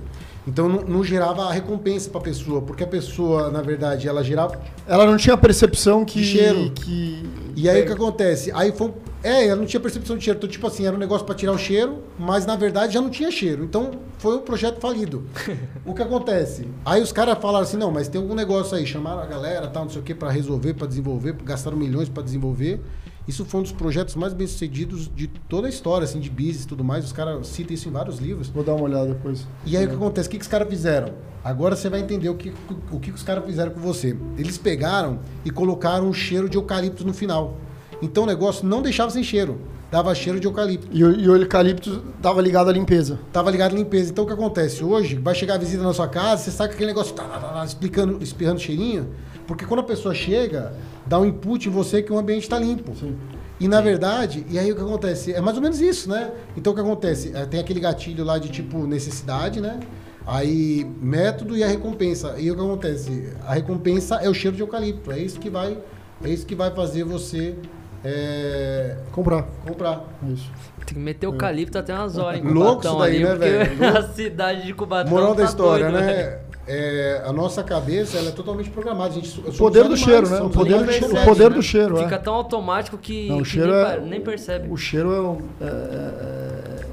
então não, não gerava a recompensa pra pessoa, porque a pessoa, na verdade, ela gerava. Ela não tinha percepção que. De cheiro. Que... E aí o que acontece? Aí foi. É, ela não tinha percepção de cheiro. Então, tipo assim, era um negócio pra tirar o cheiro, mas na verdade já não tinha cheiro. Então foi um projeto falido. o que acontece? Aí os caras falaram assim: não, mas tem algum negócio aí, chamaram a galera, tal, não sei o que, pra resolver, pra desenvolver, gastaram milhões pra desenvolver. Isso foi um dos projetos mais bem sucedidos de toda a história, assim, de business e tudo mais. Os caras citam isso em vários livros. Vou dar uma olhada depois. E aí o que acontece? O que, que os caras fizeram? Agora você vai entender o que, o que os caras fizeram com você. Eles pegaram e colocaram um cheiro de eucalipto no final. Então o negócio não deixava sem cheiro. Dava cheiro de eucalipto. E, o- e o eucalipto tava ligado à limpeza. Tava ligado à limpeza. Então o que acontece? Hoje, vai chegar a visita na sua casa, você sabe que aquele negócio tá, tá, tá, tá, explicando, espirrando cheirinho. Porque quando a pessoa chega, dá um input em você que o ambiente está limpo. Sim. E na verdade, e aí o que acontece? É mais ou menos isso, né? Então o que acontece? É, tem aquele gatilho lá de tipo necessidade, né? Aí método e a recompensa. E o que acontece? A recompensa é o cheiro de eucalipto. É isso que vai, é isso que vai fazer você é, Comprar. comprar. É Isso. Tem que meter o calipto até umas horas em Louco isso daí, ali, né, velho? a cidade de Cubatão Moral da tá história, doido, né? velho. É, a nossa cabeça ela é totalmente programada. A gente, O poder do cheiro, né? O poder, do, che- o poder do cheiro, Fica é. tão automático que, Não, o que cheiro nem, é- nem percebe. O cheiro é, um- é-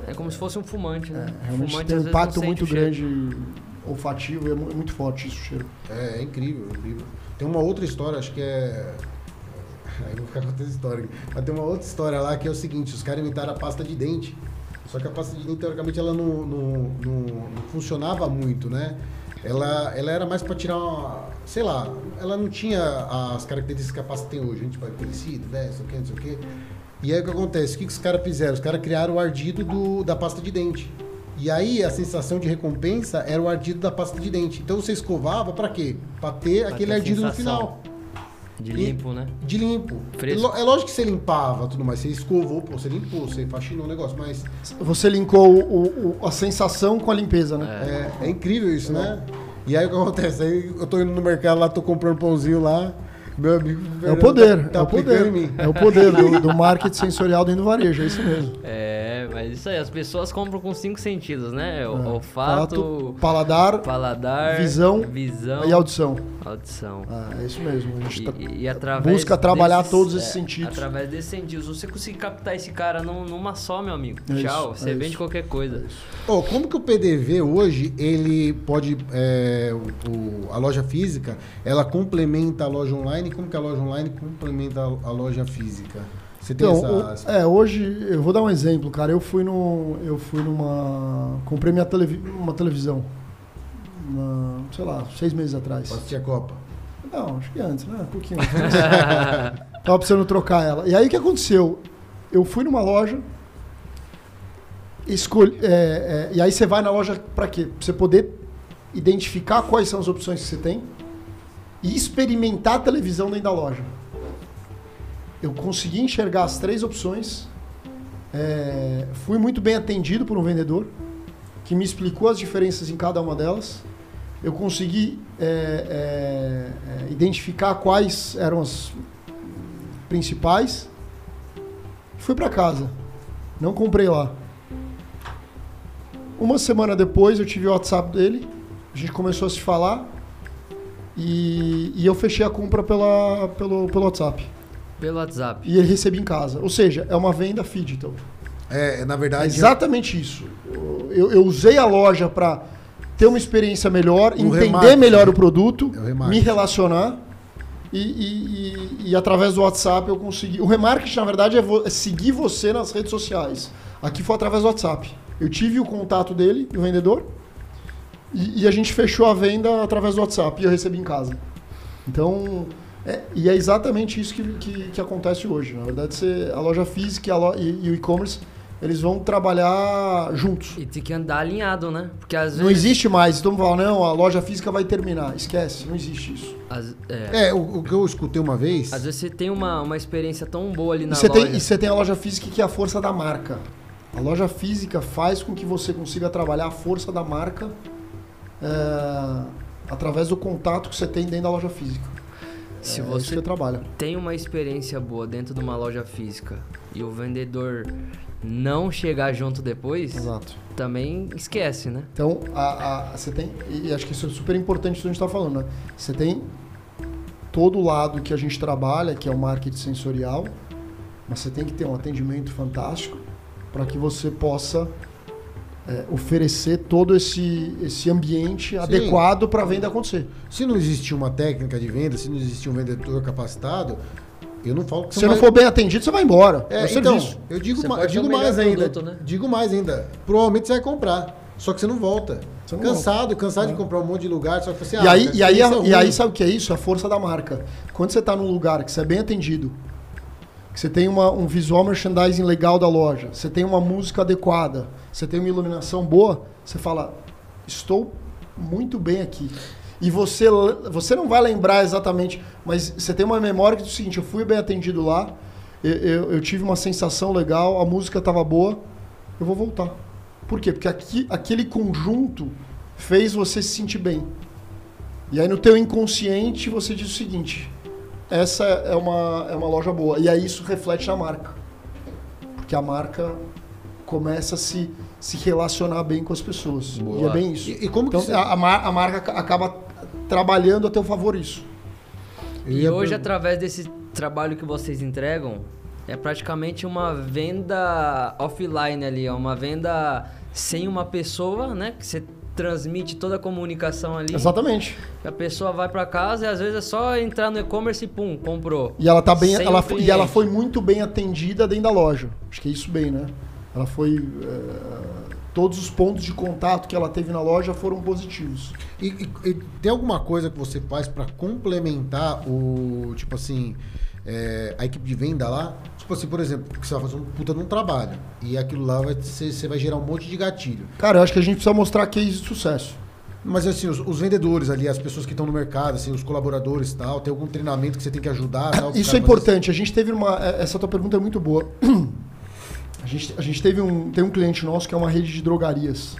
é- É como se fosse um fumante, né? é- realmente fumante, tem um impacto muito cheiro. grande olfativo e é mu- é muito forte isso, o cheiro. É, é incrível, é incrível. Tem uma outra história, acho que é. Aí vou ficar com outra história. aqui. Mas tem uma outra história lá que é o seguinte: os caras inventaram a pasta de dente. Só que a pasta de dente, teoricamente, ela não, não, não, não funcionava muito, né? Ela, ela era mais para tirar uma. Sei lá, ela não tinha as características que a pasta tem hoje. A gente vai tecido, né? Não sei o que, não sei o que. E aí o que acontece? O que, que os caras fizeram? Os caras criaram o ardido do, da pasta de dente. E aí a sensação de recompensa era o ardido da pasta de dente. Então você escovava para quê? Para ter Pra aquele ter ardido no sensação. final. De E- limpo, né? De limpo. Fresco. Lo- É lógico que você limpava tudo mais. Você escovou, pô, você limpou, você faxinou o negócio. Mas Você linkou o- o- a sensação com a limpeza, né? é, é incrível isso, né? E aí o que acontece? Aí eu tô indo no mercado lá, tô comprando pãozinho lá. Meu amigo. É o poder, tá é o poder. em mim. É o poder do, do marketing sensorial dentro do varejo, é isso mesmo. É, isso aí, as pessoas compram com cinco sentidos, né? O, É. olfato, Tato, paladar paladar, visão visão e audição. audição. Ah, é isso mesmo. A gente E, tá- e- através busca trabalhar desses- todos esses é, sentidos. Através desses sentidos. Você conseguir captar esse cara num- numa só, meu amigo. É Tchau. isso, você é vende isso. qualquer coisa. Ô, como que o PDV hoje, ele pode. é, o- a loja física, ela complementa a loja online? Como que a loja online complementa a loja física? Você tem Então, essa. é, hoje eu vou dar um exemplo, cara. Eu fui no, eu fui numa, comprei minha televi uma televisão, na, sei lá, seis meses atrás. Pra assistir a Copa. Não, acho que antes, né? Um pouquinho antes. Tava precisando trocar ela. E aí o que aconteceu? Eu fui numa loja, escolhi, é, é, e aí você vai na loja pra quê? Pra você poder identificar quais são as opções que você tem e experimentar a televisão dentro da loja. Eu consegui enxergar as três opções, é, fui muito bem atendido por um vendedor que me explicou as diferenças em cada uma delas. Eu consegui é, é, é, identificar quais eram as principais. Fui para casa. Não comprei lá. Uma semana depois eu tive o WhatsApp dele. A gente começou a se falar. E, e eu fechei a compra pela, pelo, pelo WhatsApp. Pelo WhatsApp. E ele recebeu em casa. Ou seja, é uma venda digital. É, na É verdade. exatamente isso. Eu, eu usei a loja para ter uma experiência melhor, O entender remarketing. melhor o produto, É o me relacionar. E, e- e- e através do WhatsApp eu consegui. O remarketing, na verdade, é, vo- é seguir você nas redes sociais. Aqui foi através do WhatsApp. Eu tive o contato dele, do vendedor, e, e a gente fechou a venda através do WhatsApp e eu recebi em casa. Então, é- e é exatamente isso que, que, que acontece hoje. Na verdade, você, a loja física e, a lo- e- e o e-commerce, eles vão trabalhar juntos. E tem que andar alinhado, né? Porque às Não vezes. existe mais. Então, falar, não, a loja física vai terminar. Esquece, não existe isso. às- é, É, o, o que eu escutei uma vez. Às vezes você tem uma, uma experiência tão boa ali E na você, loja. tem, e você tem a loja física que é a força da marca. A loja física faz com que você consiga trabalhar a força da marca é, através do contato que você tem dentro da loja física. Se é você que você trabalha. tem uma experiência boa dentro de uma loja física e o vendedor não chegar junto depois, Exato. também esquece, né? Então, a, a- você tem. E acho que isso é super importante isso que a gente está falando, né? Você tem todo o lado que a gente trabalha, que é o marketing sensorial, mas você tem que ter um atendimento fantástico para que você possa é, oferecer todo esse, esse ambiente adequado para a venda acontecer. Se não existir uma técnica de venda, se não existir um vendedor capacitado, eu não falo que Se você não vai- for bem atendido, você vai embora. É, É, então, serviço. eu digo, Você ma- digo mais melhor ainda. produto, né? Digo mais ainda. Provavelmente você vai comprar. Só que você não volta. Você não cansado, cansado É. de comprar um monte de lugar, só que você E aí, e, aí, é e aí, sabe o que é isso? A força da marca. Quando você está num lugar que você é bem atendido, que você tem uma, um visual merchandising legal da loja, você tem uma música adequada, você tem uma iluminação boa, você fala, estou muito bem aqui. E você, você não vai lembrar exatamente, mas você tem uma memória que diz o seguinte, eu fui bem atendido lá, eu, eu- eu tive uma sensação legal, a música estava boa, eu vou voltar. Por quê? Porque aqui, aquele conjunto fez você se sentir bem. E aí no teu inconsciente você diz o seguinte: essa é uma, é uma loja boa. E aí isso reflete na marca. Porque a marca começa a se, se relacionar bem com as pessoas. Boa. E é bem isso. E, e como Então que você... a, a mar- a marca ca- acaba trabalhando a teu favor isso. E ia hoje, per- através desse trabalho que vocês entregam, é praticamente uma venda offline ali, é uma venda sem uma pessoa, né? Que você transmite toda a comunicação ali. Exatamente. A pessoa vai pra casa e às vezes é só entrar no e-commerce e pum, comprou. E ela tá bem, Sem ela e ela foi muito bem atendida dentro da loja. Acho que é isso bem, né? Ela foi eh, todos os pontos de contato que ela teve na loja foram positivos. E, e- e tem alguma coisa que você faz pra complementar o, tipo assim, é, a equipe de venda lá? Tipo assim, por exemplo, que você vai fazer um puta de um trabalho. E aquilo lá vai ser, você vai gerar um monte de gatilho. Cara, eu acho que a gente precisa mostrar case de sucesso. Mas assim, os, os vendedores ali, as pessoas que estão no mercado, assim, os colaboradores e tal, tem algum treinamento que você tem que ajudar? Tal, Isso é importante. A gente teve uma. é- Essa tua pergunta é muito boa. A gente, a gente teve um. Tem um cliente nosso que é uma rede de drogarias.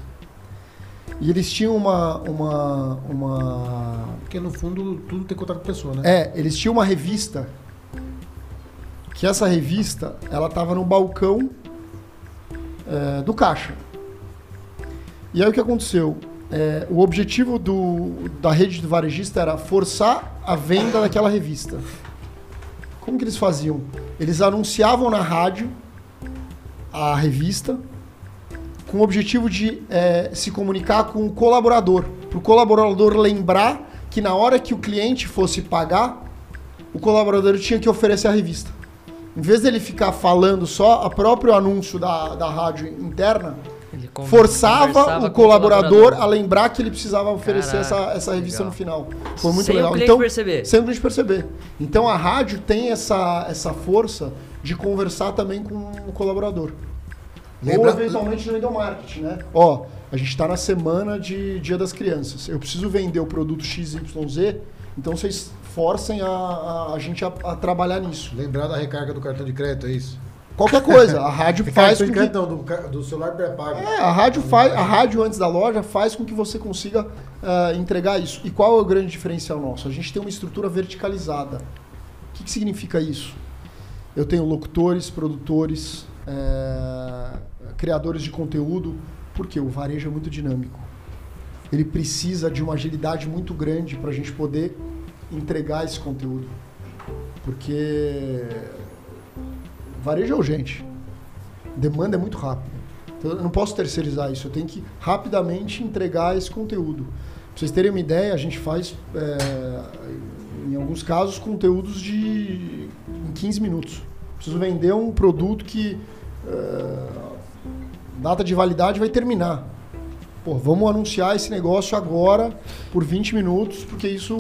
E eles tinham uma. uma, uma Porque no fundo tudo tem contato com a pessoa, né? é, eles tinham uma revista. Que essa revista, ela tava no balcão é, do caixa. E aí o que aconteceu? É, o objetivo do, da rede do varejista era forçar a venda daquela revista. Como que eles faziam? Eles anunciavam na rádio a revista com o objetivo de é, se comunicar com o colaborador. Para o colaborador lembrar que na hora que o cliente fosse pagar, o colaborador tinha que oferecer a revista. Em vez dele ficar falando só a próprio anúncio da, da rádio interna, forçava o com colaborador a lembrar que ele precisava oferecer essa, Caraca, essa revista legal. no final. Foi muito Sem o legal. cliente então, perceber. Sem o cliente perceber. Então a rádio tem essa, essa força de conversar também com o colaborador. Lembra- Ou eventualmente no endomarketing, né? Ó, a gente está na semana de Dia das Crianças. Eu preciso vender o produto XYZ, então vocês forcem a, a, a gente a, a trabalhar nisso. Lembrar da recarga do cartão de crédito, é isso? Qualquer coisa, a rádio faz Cartão com que... não, do, do celular pré-pago. É, a rádio faz, a rádio antes da loja faz com que você consiga ah, entregar isso. E qual é o grande diferencial nosso? A gente tem uma estrutura verticalizada. O que, que significa isso? Eu tenho locutores, produtores, eh, criadores de conteúdo, porque o varejo é muito dinâmico. Ele precisa de uma agilidade muito grande para a gente poder entregar esse conteúdo. Porque varejo é urgente. Demanda é muito rápida. Então eu não posso terceirizar isso. Eu tenho que rapidamente entregar esse conteúdo. Pra vocês terem uma ideia, a gente faz, é, em alguns casos, conteúdos de 15 minutos. Preciso vender um produto que é, data de validade vai terminar. Pô, vamos anunciar esse negócio agora por 20 minutos, porque isso.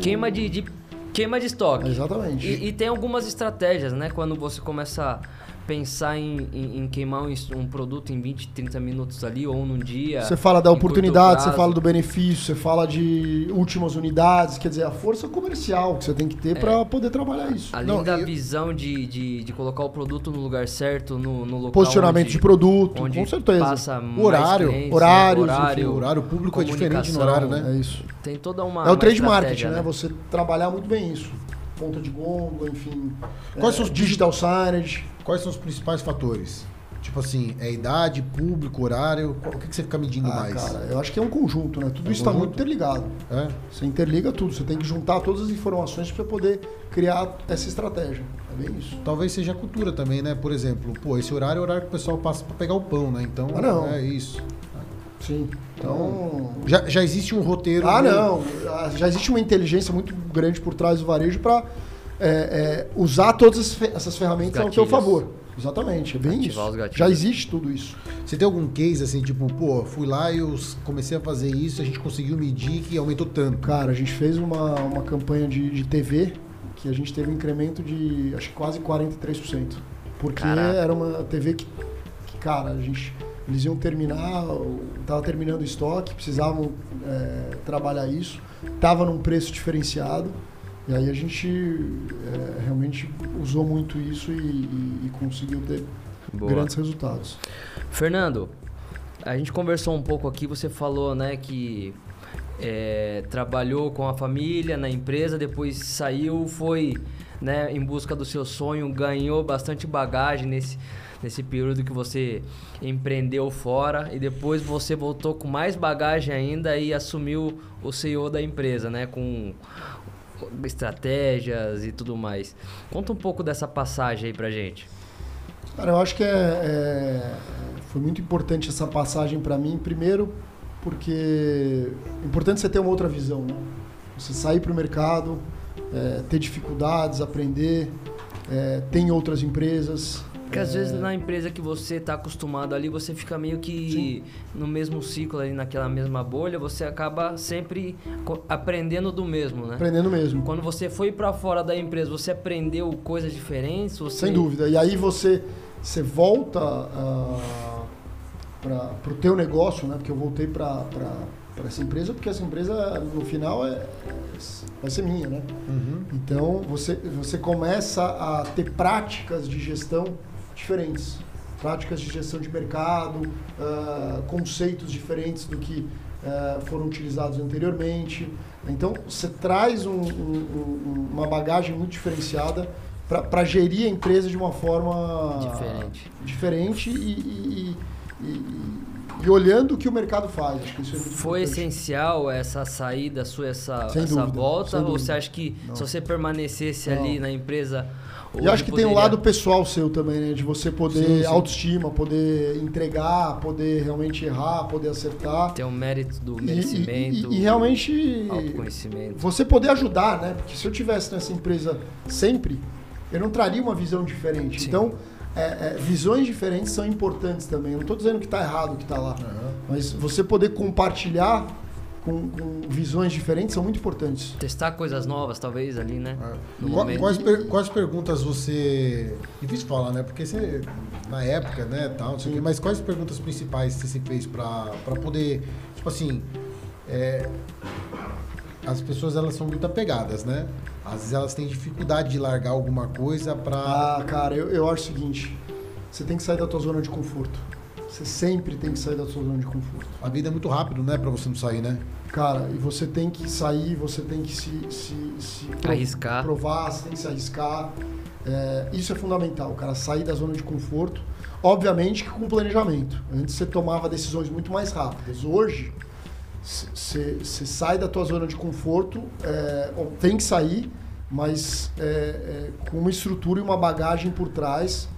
Queima de, de- queima de estoque. Exatamente. E, e tem algumas estratégias, né? Quando você começa pensar em, em- em queimar um, um produto em 20, 30 minutos ali ou num dia. Você fala da oportunidade, você fala do benefício, você fala de últimas unidades, quer dizer, a força comercial que você tem que ter para poder trabalhar isso. Além Não, da e- visão de, de, de colocar o produto no lugar certo, no, no local. Posicionamento onde, de produto, onde com certeza. Passa Horário, clientes, horários, né? enfim, horário, O horário público é diferente no horário, né? É isso. Tem toda uma. é o trade marketing, né? Você trabalhar muito bem isso. Ponta de gôndola, enfim. Quais é, são os digital signage. Quais são os principais fatores? Tipo assim, é idade, público, horário? O que, que você fica medindo Ah, mais? cara, eu acho que é um conjunto, né? Tudo É um isso está muito interligado. É? Você interliga tudo, você tem que juntar todas as informações para poder criar essa estratégia. É bem isso. Talvez seja a cultura também, né? Por exemplo, pô, esse horário é o horário que o pessoal passa pra pegar o pão, né? Então, Ah, não. é isso. Sim. Então. Já, já existe um roteiro. Ah, meio- não. Já existe uma inteligência muito grande por trás do varejo para usar todas as fe- essas ferramentas ao gatilhos. favor. Exatamente, é bem Ativar isso. Já existe tudo isso. Você tem algum case assim, tipo, pô, fui lá e eu comecei a fazer isso, a gente conseguiu medir que aumentou tanto. Cara, a gente fez uma, uma campanha de, de TV que a gente teve um incremento de acho que quase 43%. Porque Caraca. era uma TV que, que, cara, a gente. Eles iam terminar, estava terminando o estoque, precisavam é, trabalhar isso, estava num preço diferenciado. E aí a gente é, realmente usou muito isso e, e- e conseguiu ter Boa. grandes resultados. Fernando, a gente conversou um pouco aqui, você falou, né, que é, trabalhou com a família na empresa, depois saiu, foi né, em busca do seu sonho, ganhou bastante bagagem nesse, nesse período que você empreendeu fora e depois você voltou com mais bagagem ainda e assumiu o CEO da empresa, né, com estratégias e tudo mais. Conta um pouco dessa passagem aí pra gente. Cara, eu acho que é, é- foi muito importante essa passagem para mim, primeiro porque é importante você ter uma outra visão, né? Você sair para o mercado, é, ter dificuldades, aprender, é, tem outras empresas. Porque às é, vezes na empresa que você está acostumado ali, você fica meio que no mesmo ciclo ali, naquela mesma bolha, você acaba sempre aprendendo do mesmo, né? aprendendo mesmo. Quando você foi para fora da empresa, você aprendeu coisas diferentes? Você... Sem dúvida. E aí você, você volta para o teu negócio, né? Porque eu voltei para essa empresa, porque essa empresa, no final, é, vai ser minha, né? Uhum. Então você, você começa a ter práticas de gestão diferentes. Práticas de gestão de mercado, ah, conceitos diferentes do que ah, foram utilizados anteriormente. Então você traz um- um- um- uma bagagem muito diferenciada para gerir a empresa de uma forma Diferente. diferente e, e- e- e- olhando o que o mercado faz. É Foi importante. essencial essa saída sua, essa, Sem essa dúvida, volta? Ou dúvida. você acha que Não. se você permanecesse Não. ali na empresa. E hoje acho que tem um poderia- lado pessoal seu também, né? De você poder Sim, sim. autoestima, poder entregar, poder realmente errar, poder acertar. Ter um mérito do E- e- merecimento. E, e realmente autoconhecimento. você poder ajudar, né? Porque se eu tivesse nessa empresa sempre, eu não traria uma visão diferente. Sim. Então, é, é, visões diferentes são importantes também. Eu não estou dizendo que está errado o que está lá. Mas você poder compartilhar com, com visões diferentes são muito importantes. Testar coisas novas, talvez, ali, né? No Qua- momento. Quais, per- quais perguntas você. Difícil falar, né? Porque você. Na época, né, tal, não sei o quê, mas quais perguntas principais você se fez pra, pra poder. Tipo assim. é, as pessoas elas são muito apegadas, né? Às vezes elas têm dificuldade de largar alguma coisa pra. Ah, cara, eu, eu acho o seguinte: você tem que sair da tua zona de conforto. Você sempre tem que sair da sua zona de conforto. A vida é muito rápido, né? Pra você não sair, né? Cara, e você tem que sair, você tem que se, se, se Arriscar. provar, você tem que se arriscar. É, isso é fundamental, cara, sair da zona de conforto. Obviamente que com planejamento. Antes você tomava decisões muito mais rápidas. Hoje, você sai da tua zona de conforto, é, ou tem que sair, mas é, é, com uma estrutura e uma bagagem por trás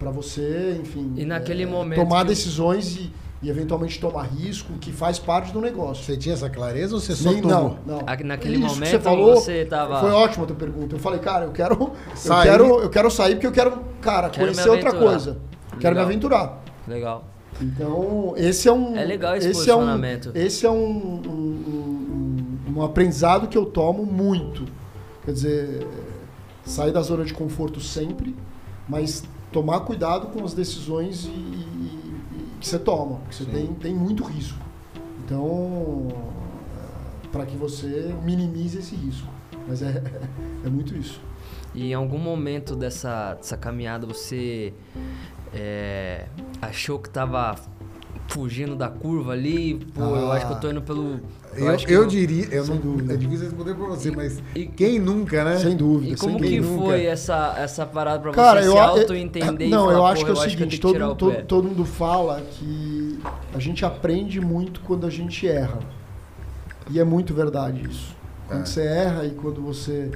para você, enfim, E naquele é, momento tomar que- decisões e, e eventualmente tomar risco, que faz parte do negócio. Você tinha essa clareza ou você só Nem- tomou? não, não. Naquele Isso que momento você falou você tava- Foi ótima a tua pergunta. Eu falei, cara, eu quero, eu Sair. quero, eu quero sair porque eu quero, cara, Quero conhecer outra coisa. Quero me Legal. aventurar. Legal. Então, esse é um. É legal esse esse é um, posicionamento. esse é um, um, um- um aprendizado que eu tomo muito. Quer dizer, sair da zona de conforto sempre, mas tomar cuidado com as decisões e, e- que você toma. Porque você Sim. tem, tem muito risco. Então, para que você minimize esse risco. Mas é, é muito isso. E em algum momento dessa, dessa caminhada você é, achou que tava fugindo da curva ali. Pô, eu acho que eu tô indo pelo. Eu, eu eu- diria, eu Sem não, dúvida. é difícil responder pra você, mas e- quem nunca, né? Sem dúvida. E como sem que nunca. foi essa, essa parada pra Cara, você eu, se auto-entender e Não, falar, eu acho que é o seguinte, todo, o todo, todo mundo fala que a gente aprende muito quando a gente erra. E é muito verdade isso. Quando É. você erra e quando você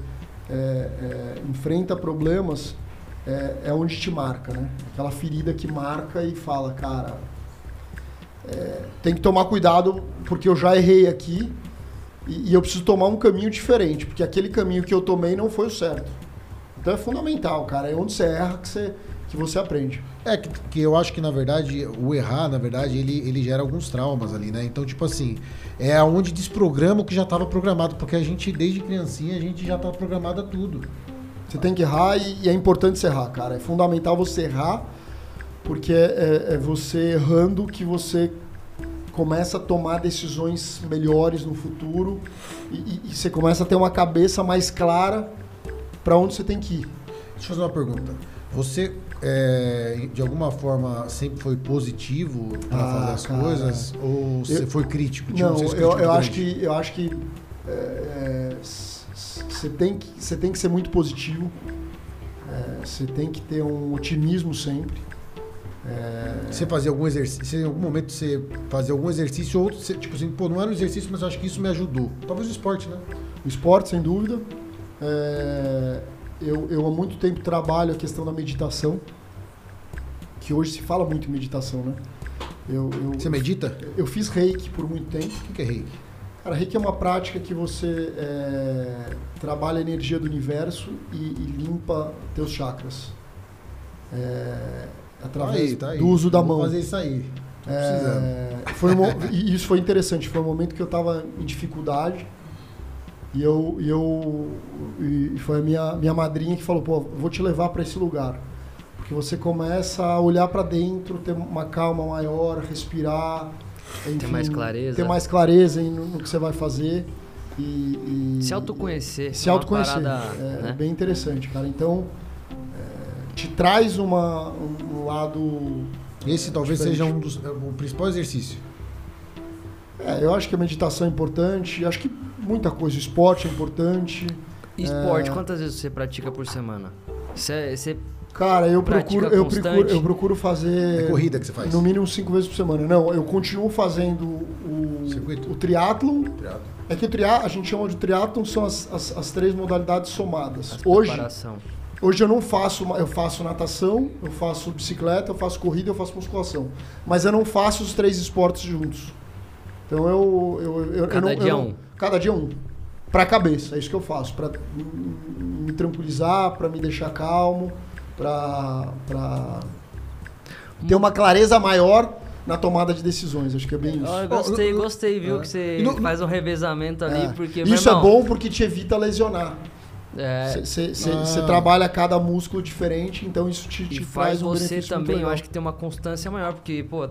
é, é, enfrenta problemas, é, é onde te marca, né? Aquela ferida que marca e fala, cara, é, tem que tomar cuidado porque eu já errei aqui e, e eu preciso tomar um caminho diferente, porque aquele caminho que eu tomei não foi o certo. Então é fundamental, cara. É onde você erra que você, que você aprende. É, que, que eu acho que, na verdade, o errar, na verdade, ele, ele gera alguns traumas ali, né? Então, tipo assim, é aonde desprograma o que já estava programado, porque a gente, desde criancinha, a gente já tá programado a tudo. Você tem que errar e, e é importante você errar, cara. É fundamental você errar, porque é, é- é você errando que você começa a tomar decisões melhores no futuro e, e- você começa a ter uma cabeça mais clara para onde você tem que ir. Deixa eu fazer uma pergunta. Você, é, de alguma forma, sempre foi positivo para Ah, fazer as cara. coisas? Ou você Eu- foi crítico? Tinha Não, eu, eu acho que eu acho que é, é, você tem que você tem que ser muito positivo. É, Você tem que ter um otimismo sempre. É, Você fazia algum exercício, em algum momento você fazia algum exercício, ou outro, você, tipo assim, pô, não era um exercício, mas eu acho que isso me ajudou. Talvez o esporte, né? O esporte, sem dúvida. É, eu, eu há muito tempo trabalho a questão da meditação, que hoje se fala muito em meditação, né? Eu, eu, Você medita? eu fiz reiki por muito tempo. O que que é reiki? Cara, reiki é uma prática que você é, trabalha a energia do universo e, e limpa teus chakras. É, através Aí, tá aí. do uso da Vou mão. fazer isso aí. É, foi um e isso foi interessante. Foi um momento que eu estava em dificuldade e eu, e eu e foi a minha, minha madrinha que falou: pô, vou te levar para esse lugar. Porque você começa a olhar para dentro, ter uma calma maior, respirar. enfim, mais clareza. Ter mais clareza em- no, no que você vai fazer. E, e- Se autoconhecer. se é autoconhecer. parada, é né? bem interessante, cara. Então, te traz uma, um, lado. Esse é, talvez diferente. seja um dos, é, o principal exercício. É, eu acho que a meditação é importante, acho que muita coisa, o esporte é importante. Esporte, É. quantas vezes você pratica por semana? Você, você Cara, eu procuro, eu procuro, eu procuro fazer É corrida que você faz? no mínimo cinco vezes por semana. Não, eu continuo fazendo o, Circuito? o triatlon. É que o triá, a gente chama de triatlon, são as, as, as três modalidades somadas. Hoje, preparação. Hoje eu não faço, eu faço natação, eu faço bicicleta, eu faço corrida, eu faço musculação. Mas eu não faço os três esportes juntos. Então eu, eu, eu, eu Cada não, eu dia não- um. Cada dia um. Pra cabeça, é isso que eu faço. Pra me tranquilizar, pra me deixar calmo, pra, pra ter uma clareza maior na tomada de decisões. Acho que é bem isso. Eu gostei, gostei, viu? é. Que você no- faz um revezamento ali, É. porque. Isso é irmão, bom porque te evita lesionar. É, Você Ah. trabalha cada músculo diferente, então isso te, e te faz traz um você também, eu acho que tem uma constância maior, porque, pô,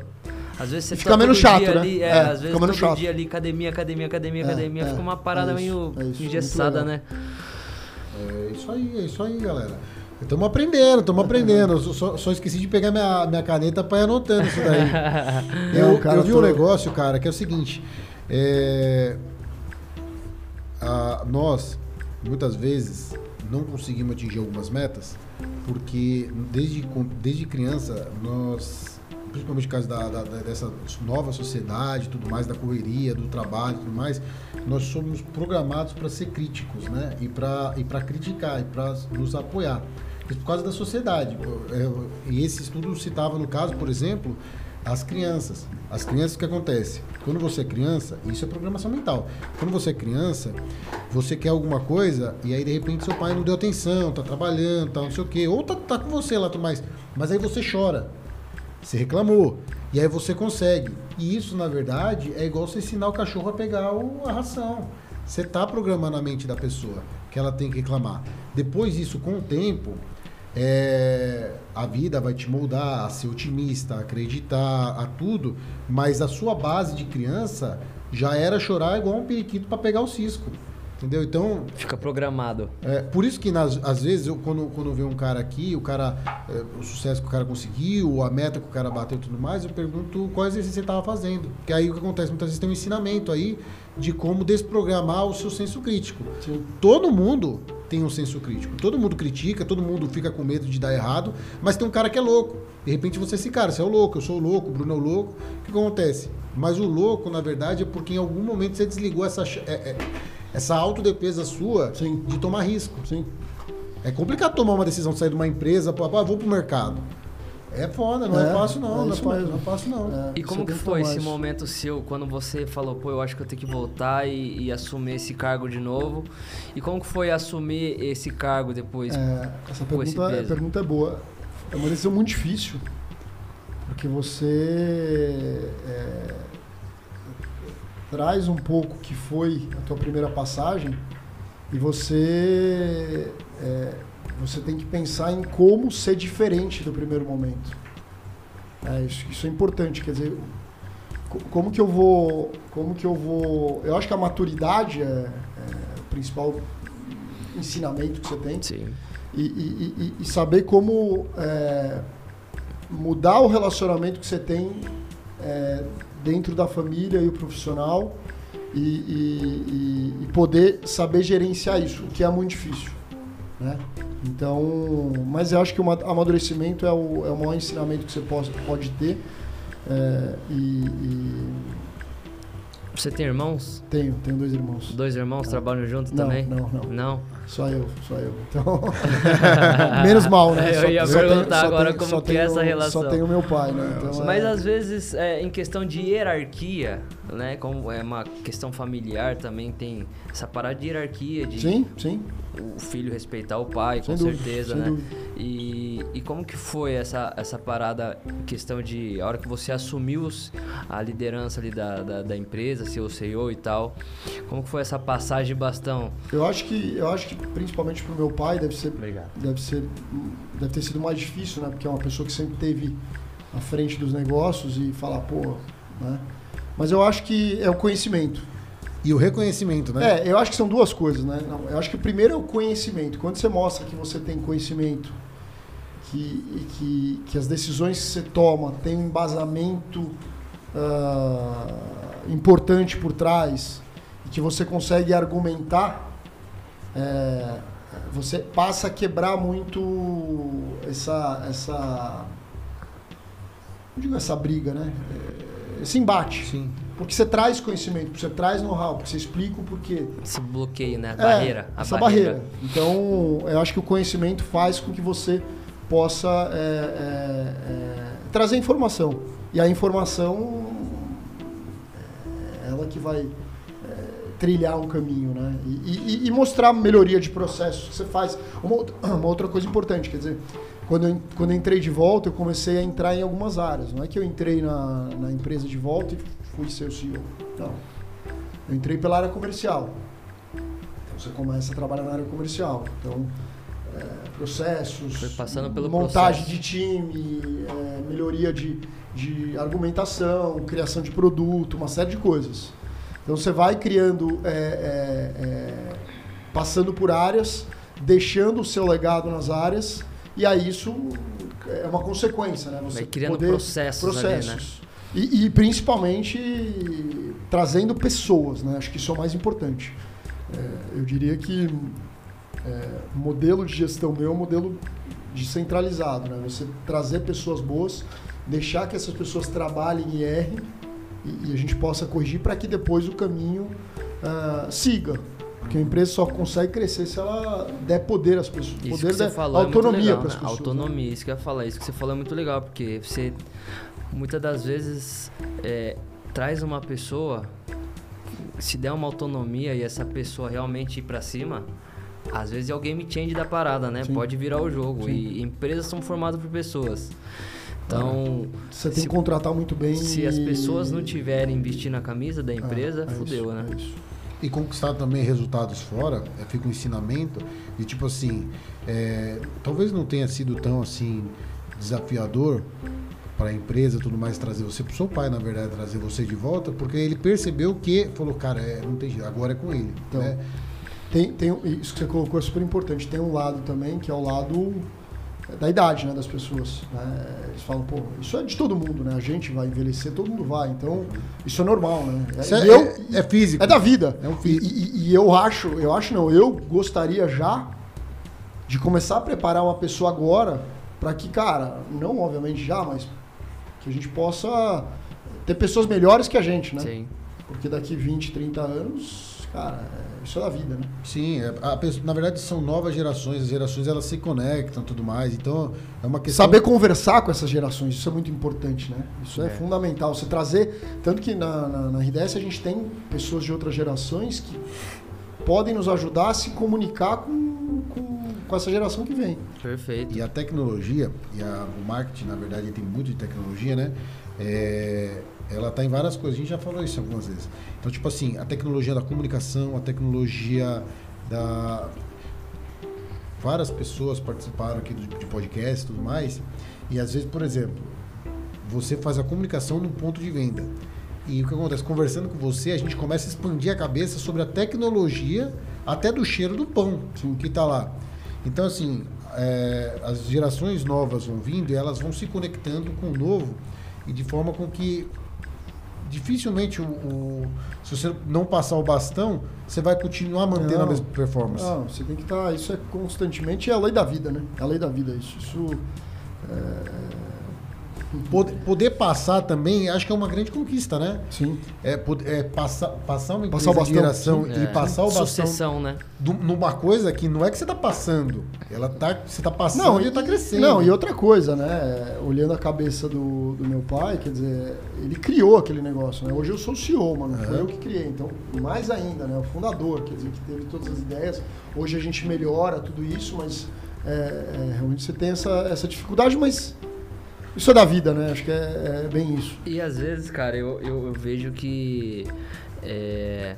às vezes você E tá fica menos chato, dia né? ali, é, É, às fica vezes todo chato. dia ali, academia, academia, academia, É, academia, é, fica uma parada é isso, meio é isso, engessada, né? É isso aí, é isso aí, galera. Estamos aprendendo, estamos aprendendo. Eu só, só esqueci de pegar minha, minha caneta para ir anotando isso daí. eu, cara, eu vi tô- um negócio, cara, que é o seguinte. é, a- nós, muitas vezes, não conseguimos atingir algumas metas, porque desde, desde criança, nós, principalmente por causa da, da- dessa nova sociedade, tudo mais, da correria, do trabalho tudo mais, nós somos programados para ser críticos, né? E para e para criticar, e para nos apoiar. Isso por causa da sociedade. E esse estudo citava, no caso, por exemplo, as crianças. As crianças, o que acontece? Quando você é criança, isso é programação mental. Quando você é criança, você quer alguma coisa e aí de repente seu pai não deu atenção, tá trabalhando, tá não sei o quê, ou tá, tá com você lá tudo mais. Mas aí você chora. Você reclamou. E aí você consegue. E isso, na verdade, é igual você ensinar o cachorro a pegar o- a ração. Você está programando a mente da pessoa que ela tem que reclamar. Depois disso, com o tempo, é, a vida vai te moldar a ser otimista, a acreditar, a tudo. Mas a sua base de criança já era chorar igual um periquito para pegar o cisco. Entendeu? Então, Fica programado. é, por isso que nas- às vezes eu, quando, quando vê um cara aqui, o cara, é, o sucesso que o cara conseguiu, a meta que o cara bateu e tudo mais, eu pergunto qual exercício ele estava fazendo. Porque aí o que acontece? Muitas vezes tem um ensinamento aí de como desprogramar o seu senso crítico. Sim. Todo mundo tem um senso crítico. Todo mundo critica, todo mundo fica com medo de dar errado, mas tem um cara que é louco. De repente você é esse cara, você é o louco, eu sou o louco, o Bruno é o louco. O que acontece? Mas o louco, na verdade, é porque em algum momento você desligou essa, é- é- essa autodefesa sua Sim. de tomar risco. Sim. É complicado tomar uma decisão de sair de uma empresa, pô, ah, vou pro mercado. É foda, não é, É, fácil não, é não, é fácil, mesmo. não é fácil não. É, E como que foi esse momento seu quando você falou, pô, eu acho que eu tenho que voltar e, e assumir esse cargo de novo? E como que foi assumir esse cargo depois? É, essa pergunta, a peso? pergunta é boa. É uma decisão muito difícil. Porque você é, traz um pouco que foi a tua primeira passagem e você é, você tem que pensar em como ser diferente do primeiro momento. É, isso, isso é importante, quer dizer, co- como que eu vou, como que eu vou, eu acho que a maturidade é, é o principal ensinamento que você tem Sim. e, e- e- e saber como é, mudar o relacionamento que você tem é, dentro da família e o profissional e, e- e- poder saber gerenciar isso, o que é muito difícil. Né? Então, mas eu acho que o ma- amadurecimento é o, é o maior ensinamento que você pode, pode ter. é, e, e Você tem irmãos? tenho, tenho dois irmãos. Dois irmãos trabalham junto Não, também? não, não. Não? Só eu, só eu. Então, menos mal, né? Eu Só- ia perguntar agora como que é essa relação. Só tenho meu pai, né? Então, Mas é- às vezes, é, em questão de hierarquia, né? Como é uma questão familiar, também tem essa parada de hierarquia, de Sim, sim. o filho respeitar o pai, com Sem dúvida, certeza, né? dúvida. E, e como que foi essa, essa parada, em questão de a hora que você assumiu a liderança ali da, da, da empresa, seu CEO e tal, como que foi essa passagem de bastão? Eu acho que, eu acho que principalmente pro meu pai deve ser, Obrigado. deve ser, deve ter sido mais difícil, né? Porque é uma pessoa que sempre teve à frente dos negócios e falar, pô, né? Mas eu acho que é o conhecimento. E o reconhecimento, né? É, eu acho que são duas coisas, né? Não, eu acho que o primeiro é o conhecimento. Quando você mostra que você tem conhecimento, que, que, que as decisões que você toma têm um embasamento ah, importante por trás, e que você consegue argumentar, é, você passa a quebrar muito essa, essa, não digo essa briga, né? É, Esse embate. Sim. Porque você traz conhecimento, porque você traz know-how, porque você explica o porquê. Esse bloqueio, né? A É, barreira. a essa barreira. Então, eu acho que o conhecimento faz com que você possa é, é, é, trazer informação. E a informação é ela que vai é, trilhar um caminho, né? E, e- e mostrar melhoria de processos que você faz. Uma, outra- uma outra coisa importante, quer dizer, quando eu, quando eu entrei de volta, eu comecei a entrar em algumas áreas. Não é que eu entrei na, na empresa de volta e fui ser o CEO. Não. Eu entrei pela área comercial. Então você começa a trabalhar na área comercial. Então, é, processos, Foi passando pelo montagem processo. de time, é, melhoria de, de argumentação, criação de produto, uma série de coisas. Então você vai criando, é, é, é, passando por áreas, deixando o seu legado nas áreas, e aí isso é uma consequência, né? Você Vai criando poder- processos ali, né? processos. E, e principalmente trazendo pessoas, né? Acho que isso é o mais importante. É, eu diria que é, modelo de gestão meu é um modelo descentralizado, né? Você trazer pessoas boas, deixar que essas pessoas trabalhem e errem e, e a gente possa corrigir para que depois o caminho ah, siga. Porque a empresa só consegue crescer se ela der poder às pessoas. Isso poder que você falou é autonomia legal, para as né? pessoas. né? Autonomia, isso que eu ia falar. Isso que você falou é muito legal, porque você muitas das vezes é, traz uma pessoa, se der uma autonomia e essa pessoa realmente ir pra cima, às vezes é o game change da parada, né? Sim. Pode virar o jogo. Sim. E empresas são formadas por pessoas. Então, Você tem se- que contratar muito bem. se as e- pessoas não tiverem vestindo a camisa da empresa, É, é fudeu, isso, né? é isso. E conquistar também resultados fora, é, fica um ensinamento de tipo assim, é, talvez não tenha sido tão assim desafiador para a empresa tudo mais trazer você para o seu pai, na verdade, trazer você de volta, porque ele percebeu que falou, cara, é, não tem jeito, agora é com ele, Então. né? tem, tem isso que você colocou é super importante. Tem um lado também que é o lado da idade, né, das pessoas. Né? Eles falam, pô, isso é de todo mundo, né? A gente vai envelhecer, todo mundo vai. Então, isso é normal, né? Isso é, eu, é, é físico. é da vida. É um e, físico. e- e eu acho, eu acho não, eu gostaria já de começar a preparar uma pessoa agora para que, cara, não obviamente já, mas que a gente possa ter pessoas melhores que a gente, né? Sim. Porque daqui 20, 30 anos, cara, é- isso é da vida, né? Sim, é, a pessoa- na verdade são novas gerações, as gerações elas se conectam e tudo mais. Então, é uma questão. Saber conversar com essas gerações, isso é muito importante, né? Isso é, É. fundamental. Você trazer. Tanto que na, na, na RDS a gente tem pessoas de outras gerações que podem nos ajudar a se comunicar com, com, com essa geração que vem. Perfeito. E a tecnologia, e a- o marketing, na verdade, tem muito de tecnologia, né? É, ela está em várias coisas, a gente já falou isso algumas vezes. Então, tipo assim, a tecnologia da comunicação, a tecnologia da. Várias pessoas participaram aqui de podcast e tudo mais. E às vezes, por exemplo, você faz a comunicação num ponto de venda. E o que acontece? Conversando com você, a gente começa a expandir a cabeça sobre a tecnologia, até do cheiro do pão que está lá. Então, assim, é, as gerações novas vão vindo e elas vão se conectando com o novo e de forma com que dificilmente o, o- se você não passar o bastão, você vai continuar mantendo Não. a mesma performance. Não, você tem que estar. isso é constantemente é a lei da vida, né? É a lei da vida. Isso. isso Poder, poder passar também, acho que é uma grande conquista, né? sim. É, é passar, passar uma Passar de geração É. e passar o bastão Sucessão, né? du- numa coisa que não é que você está passando, ela tá, você está passando Não, e está crescendo. Não, e outra coisa, né? Olhando a cabeça do, do meu pai, quer dizer, ele criou aquele negócio, né? Hoje eu sou o CEO, mano. Foi Aham. eu que criei. Então, mais ainda, né? O fundador, quer dizer, que teve todas as ideias. Hoje a gente melhora tudo isso, mas é, é, realmente você tem essa, essa dificuldade, mas isso é da vida, né? Acho que é, é bem isso. E às vezes, cara, eu, eu, eu vejo que é,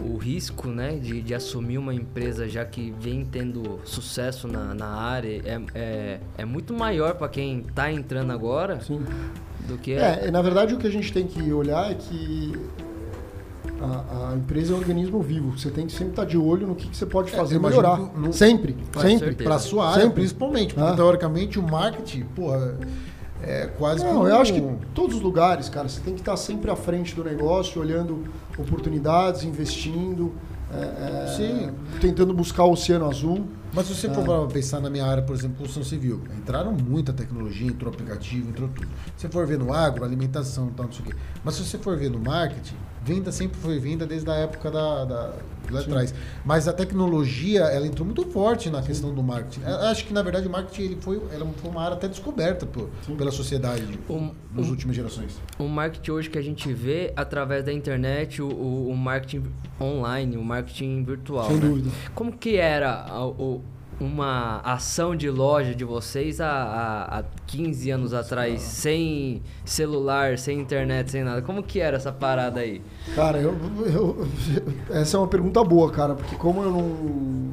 o risco, né, de, de assumir uma empresa já que vem tendo sucesso na, na área é, é, é muito maior para quem tá entrando agora Sim. do que É, na verdade o que a gente tem que olhar é que a, a empresa é um organismo vivo. Você tem que sempre estar de olho no que, que você pode É, fazer imagino melhorar. no- Sempre, Com sempre. Para sua área, Sempre. principalmente, porque Ah. teoricamente o marketing, porra, é quase Não, como eu acho que todos os lugares, cara, você tem que estar sempre à frente do negócio, olhando oportunidades, investindo, é, é, Sim. tentando buscar o oceano azul. Mas se você for pra pensar na minha área, por exemplo, construção civil, entraram muita tecnologia, entrou aplicativo, entrou tudo. Se você for ver no agro, alimentação, tal, não sei o quê. Mas se você for ver no marketing, venda sempre foi venda desde a época da, da lá Sim. atrás. Mas a tecnologia, ela entrou muito forte na questão do marketing. Eu acho que na verdade o marketing ele foi, ela foi uma área até descoberta por, Sim. pela sociedade nas últimas gerações. o marketing hoje que a gente vê através da internet, o, o, marketing online, o marketing virtual. sem né? dúvida. Como que era o- uma ação de loja de vocês há, há, há 15 anos atrás, sem celular, sem internet, sem nada? Como que era essa parada aí? Cara, eu, eu- essa é uma pergunta boa, cara, porque como eu não.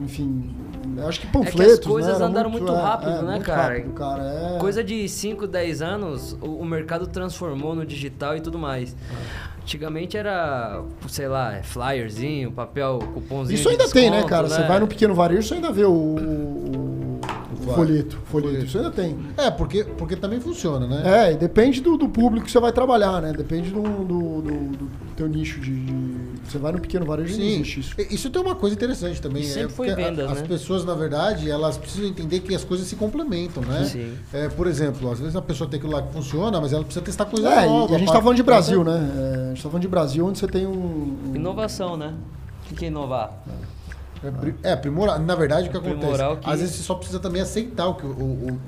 Enfim, eu acho que panfletos. coisas né, era andaram muito é, rápido, é, né, muito cara? rápido, cara. É... Coisa de 5, 10 anos, o, o mercado transformou no digital e tudo mais. É. Antigamente era, sei lá, flyerzinho, papel, cupomzinho Isso de ainda tem, né, desconto, cara? Você né? vai no pequeno varejo, você ainda vê o, o- o folheto, folheto. Isso ainda tem. É, porque, porque também funciona, né? É, depende do, do público que você vai trabalhar, né? Depende do, do, do- do teu nicho de, de- Você vai no pequeno varejo e não Sim, existe isso. Isso tem uma coisa interessante também. E é sempre foi porque a- vendas, As né? pessoas, na verdade, elas precisam entender que as coisas se complementam, né? Sim. É, por exemplo, às vezes a pessoa tem aquilo lá que funciona, mas ela precisa testar coisa É, e- nova. e a gente pra- tá falando de Brasil, né? É, a gente tá falando de Brasil, onde você tem um. um- Inovação, né? O que é inovar? É, pri- é, aprimorar. Na verdade, o que Aprimorar acontece? o que- Às vezes você só precisa também aceitar o que o, o- o-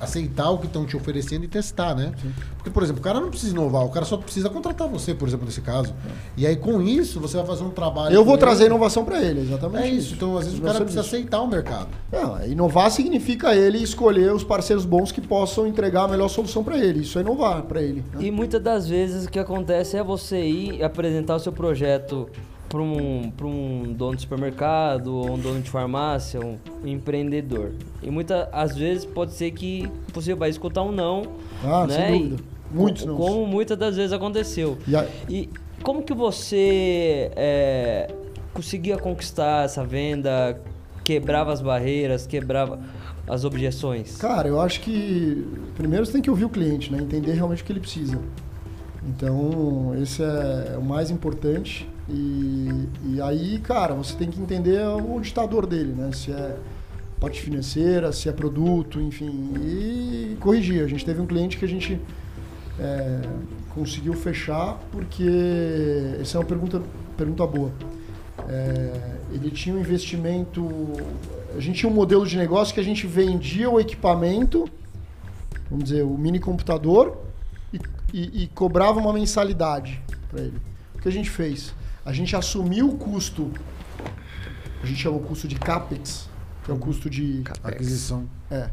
aceitar o que estão te oferecendo e testar, né? Porque, por exemplo, o cara não precisa inovar, o cara só precisa contratar você, por exemplo, nesse caso. E aí, com isso, você vai fazer um trabalho. Eu vou com trazer ele. inovação para ele, exatamente. É isso. Então, às vezes, o cara precisa serviço. aceitar o mercado. Não, inovar significa ele escolher os parceiros bons que possam entregar a melhor solução para ele. Isso é inovar para ele. né? E muitas das vezes o que acontece é você ir apresentar o seu projeto para um, pra um dono de supermercado, ou um dono de farmácia, um empreendedor. E muitas às vezes pode ser que você vai escutar um não, Ah, né? sem dúvida. Muitos não. Como muitas das vezes aconteceu. E a- E como que você é, conseguia conquistar essa venda, quebrava as barreiras, quebrava as objeções? Cara, eu acho que primeiro você tem que ouvir o cliente, né? Entender realmente o que ele precisa. Então, esse é o mais importante. E, e aí, cara, você tem que entender o ditador dele, né? Se é parte financeira, se é produto, enfim. E corrigir. A gente teve um cliente que a gente é, conseguiu fechar porque. Essa é uma pergunta, pergunta boa. É, ele tinha um investimento. A gente tinha um modelo de negócio que a gente vendia o equipamento, vamos dizer, o mini computador, e, e, e cobrava uma mensalidade para ele. O que a gente fez? A gente assumiu o custo, a gente chama o custo de CAPEX, que é o custo de Aquisição. é.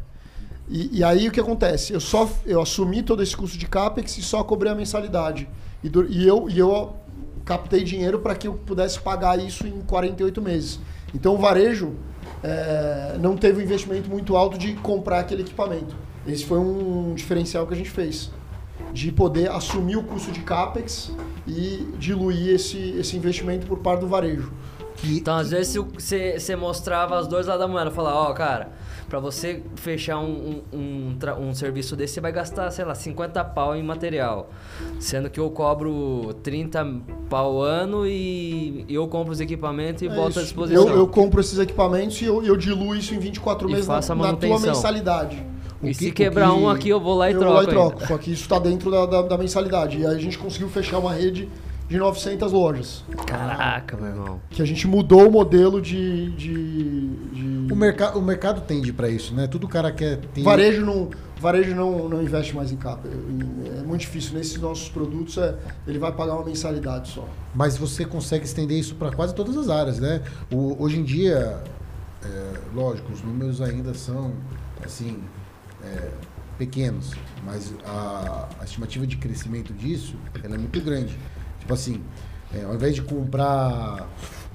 E, e aí o que acontece? Eu só eu assumi todo esse custo de capex e só cobrei a mensalidade. E, du- e eu e eu captei dinheiro para que eu pudesse pagar isso em 48 meses. Então o varejo é, não teve um investimento muito alto de comprar aquele equipamento. Esse foi um diferencial que a gente fez de poder assumir o custo de capex e diluir esse, esse investimento por parte do varejo. Que, Então, às vezes, você você mostrava as dois lados da moeda, falava, ó, cara, pra você fechar um, um, um, um serviço desse, você vai gastar, sei lá, 50 pau em material. Sendo que eu cobro 30 pau ano e eu compro os equipamentos e É boto à isso. disposição. Eu, eu compro esses equipamentos e eu, eu diluo isso em 24 E meses na, na tua manutenção. E se que- o quebrar que- um aqui, eu vou lá e eu troco. vou lá e ainda. troco. Só que isso está dentro da, da, da mensalidade. E aí a gente conseguiu fechar uma rede de 900 lojas. Caraca, meu irmão. Que a gente mudou o modelo de. de, de- o, merca, o mercado tende pra isso, né? Tudo o cara quer ter. Varejo não, varejo não, não investe mais em capa. É muito difícil. Nesses nossos produtos, é, ele vai pagar uma mensalidade só. Mas você consegue estender isso para quase todas as áreas, né? O- hoje em dia, é, lógico, os números ainda são assim é, pequenos, mas a, a estimativa de crescimento disso ela é muito grande. Tipo assim, é, ao invés de comprar,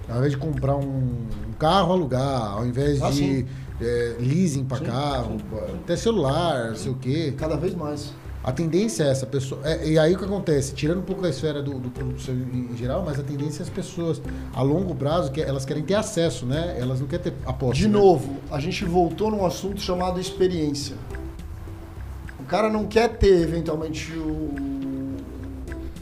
ao invés de comprar um, um carro alugar, ao invés Ah, de sim. é, leasing para Sim, carro, até celular, não sei o quê. Cada vez mais. A tendência é essa pessoa. é- e aí o que acontece? Tirando um pouco da esfera do, do produto em, em geral, mas a tendência é as pessoas, a longo prazo, que elas querem ter acesso, né? Elas não querem ter aposta. De né? novo, a gente voltou num assunto chamado experiência. O cara não quer ter, eventualmente, o.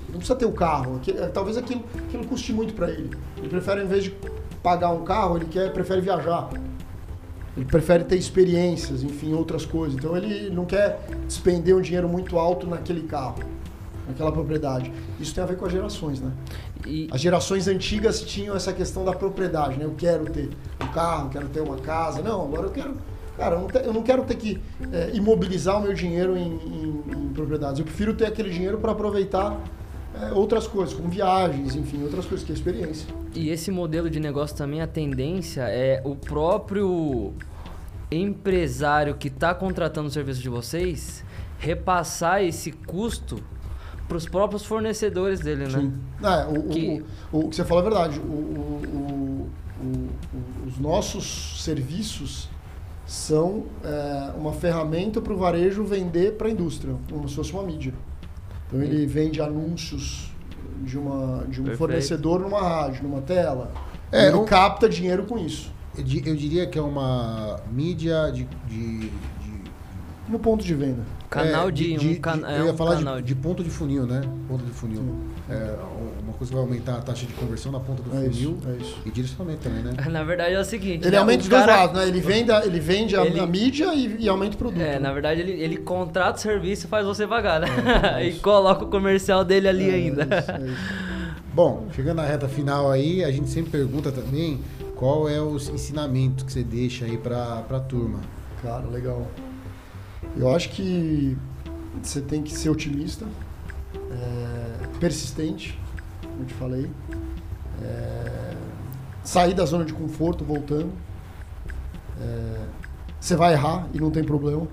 Não precisa ter o carro. Aqui- Talvez aquilo, aquilo custe muito para ele. Ele prefere, ao invés de pagar um carro, ele quer, prefere viajar. Ele prefere ter experiências, enfim, outras coisas. Então ele não quer despender um dinheiro muito alto naquele carro, naquela propriedade. Isso tem a ver com as gerações, né? E, As gerações antigas tinham essa questão da propriedade, né? Eu quero ter um carro, quero ter uma casa. Não, agora eu quero. Cara, eu não, te- eu não quero ter que é, imobilizar o meu dinheiro em, em- em propriedades. Eu prefiro ter aquele dinheiro para aproveitar é, outras coisas, como viagens, enfim, outras coisas, que é experiência. E esse modelo de negócio também, a tendência é o próprio empresário que está contratando o serviço de vocês repassar esse custo para os próprios fornecedores dele, né? É, o, Que- o, o que você falou é verdade. O- os nossos serviços são é, uma ferramenta para o varejo vender para a indústria, como se fosse uma mídia. Então ele vende anúncios de, uma, de um Perfeito. fornecedor numa rádio, numa tela. É, ele um- capta dinheiro com isso. Eu, di- eu diria que é uma mídia de. de- de- No ponto de venda. Canal é, de, um, can, é eu ia um falar canal de, de, de ponto de funil, né? Ponto de funil. É, uma coisa que vai aumentar a taxa de conversão na ponta do É funil isso, é isso. e direcionamento também, né? Na verdade é o seguinte, Ele né? aumenta os dois cara- lados, né? Ele vende, a- ele vende a, Ele- a mídia e, e aumenta o produto. É, né? na verdade ele, ele contrata o serviço e faz você pagar, né? e coloca o comercial dele ali É, ainda. é isso, é isso. Bom, chegando na reta final aí, a gente sempre pergunta também qual é o ensinamento que você deixa aí pra, pra turma. Cara, legal. Eu acho que você tem que ser otimista, é, persistente, como eu te falei, é, sair da zona de conforto, voltando. É, você vai errar e não tem problema.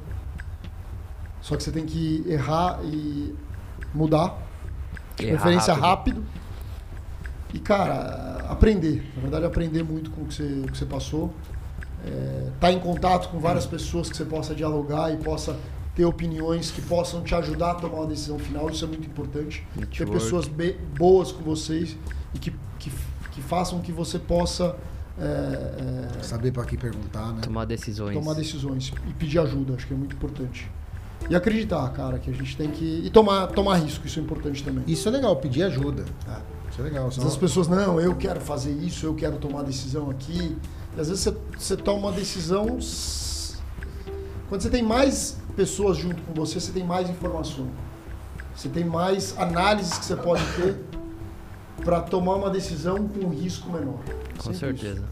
Só que você tem que errar e mudar, de Errar preferência rápido. rápido. E, cara, aprender. Na verdade, aprender muito com o que você, o que você passou. Estar em contato com várias pessoas que você possa dialogar e possa ter opiniões que possam te ajudar a tomar uma decisão final. Isso é muito importante. Ter Network. pessoas be- boas com vocês e que, que, que façam que você possa é, é, Saber pra que perguntar, né? Tomar decisões. tomar decisões e pedir ajuda, acho que é muito importante. E acreditar, cara, que a gente tem que. E tomar, tomar risco, isso é importante também. Isso é legal, pedir ajuda. Isso é legal. Às senão- vezes as pessoas, não, eu quero fazer isso, eu quero tomar decisão aqui. E às vezes você, você toma uma decisão. Quando você tem mais pessoas junto com você, você tem mais informação. Você tem mais análises que você pode ter para tomar uma decisão com um risco menor. Com Sempre certeza.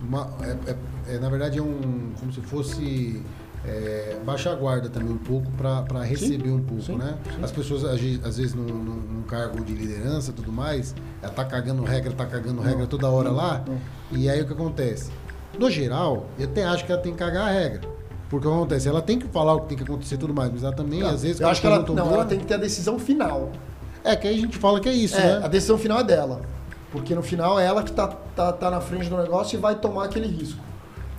Uma- é- é- é, na verdade é um como se fosse é, baixar a guarda também um pouco para receber um pouco, sim, né? sim. As pessoas às vezes, num, num- num cargo de liderança e tudo mais, ela tá cagando regra, tá cagando regra toda hora lá. não. E aí o que acontece? No geral, eu até acho que ela tem que cagar a regra. Porque o que acontece? Ela tem que falar o que tem que acontecer e tudo mais, mas ela também, Não, às vezes, eu acho que ela, não, ela tem que ter a decisão final. É, que aí a gente fala que é isso, É, né? a decisão final é dela. Porque no final é ela que tá, tá, tá na frente do negócio e vai tomar aquele risco.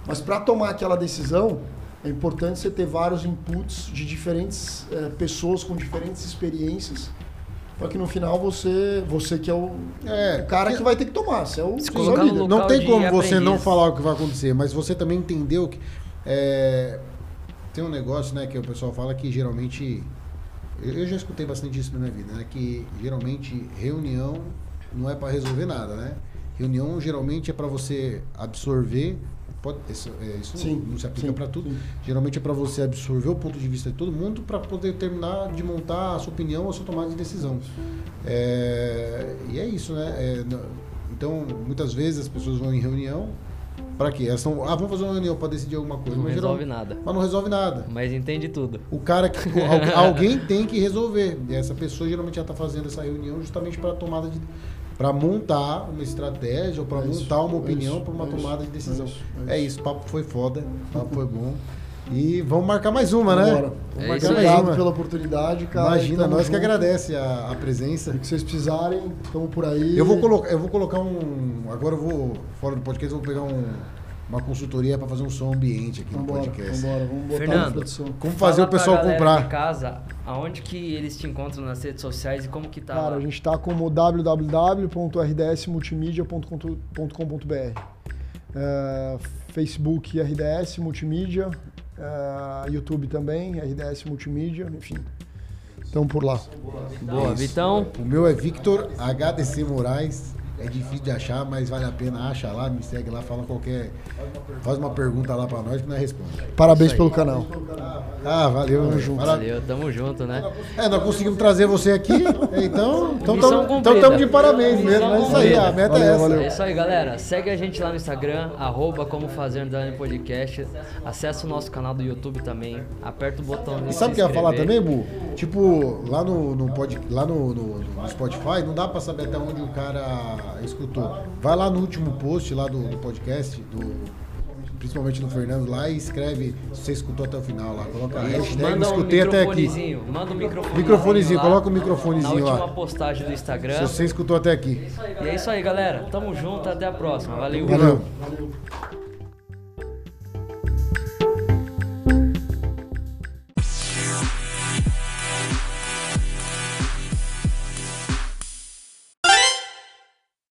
Mas para tomar aquela decisão, é importante você ter vários inputs de diferentes eh, pessoas com diferentes experiências. Para que no final você, você que é o, É, o cara que- vai ter que tomar. Você é o, Se você é o líder. local não tem como você não aprendiz. falar o que vai acontecer, mas você também entendeu que é, tem um negócio, né, que o pessoal fala que geralmente eu, eu já escutei bastante isso na minha vida, né, que geralmente reunião não é para resolver nada, né? Reunião geralmente é para você absorver Pode, isso, é, isso Sim, não se aplica para tudo. sim. Geralmente é para você absorver o ponto de vista de todo mundo para poder terminar de montar a sua opinião, a sua tomada de decisão. É, e é isso, né? É, então, muitas vezes as pessoas vão em reunião para quê? Elas estão, ah, vamos fazer uma reunião para decidir alguma coisa. Não mas resolve geral- nada. Mas não resolve nada. Mas entende tudo. O cara que al- alguém tem que resolver. E essa pessoa geralmente já está fazendo essa reunião justamente para tomada de para montar uma estratégia ou para É montar uma é opinião isso, para uma é isso, tomada de é decisão. isso, É é isso, papo foi foda, papo foi bom. E vamos marcar mais uma, né? É Vamos isso marcar mais Obrigado uma. pela oportunidade, cara. Imagina, nós que agradece a, a presença. O que vocês precisarem, estamos por aí. Eu vou colocar, eu vou colocar um. Agora eu vou fora do podcast, eu vou pegar um, uma consultoria para fazer um som ambiente aqui no Vambora, podcast. vambora, vamos botar Fernando. Como fazer Fala o pessoal comprar? De casa, aonde que eles te encontram nas redes sociais e como que tá Cara, lá? a gente está como www.rdsmultimídia.com.br. É, Facebook RDS Multimídia, é, YouTube também, RDS Multimídia, enfim. Estão por lá. Boa, Isso. Vitão. O meu é Victor HDC Moraes. É difícil de achar, mas vale a pena. Acha lá, me segue lá, fala qualquer. Faz uma pergunta lá pra nós que nós responde. Parabéns pelo canal. Ah, valeu. Tamo junto. Valeu, tamo junto, né? É, nós conseguimos trazer você aqui, então então estamos cumprida. de parabéns mesmo. É isso aí, a meta Valeu, é essa. valeu. É isso aí, galera. Segue a gente lá no Instagram, arroba como fazer underline podcast. Acessa o nosso canal do YouTube também. Aperta o botão E sabe o que eu ia falar também, Bu? Tipo, lá no, no, pod, lá no, no- no Spotify, não dá pra saber até onde o cara escutou. Vai lá no último post lá do, do podcast, do, principalmente do Fernando, lá e escreve se você escutou até o final lá. Coloca a hashtag, Manda um escutei até aqui. Manda um microfonezinho. Microfonezinho, lá coloca o microfonezinho Na lá. última postagem do Se Instagram. você escutou até aqui. E é isso aí, galera. Tamo junto. Até a próxima. Valeu. Valeu. Valeu.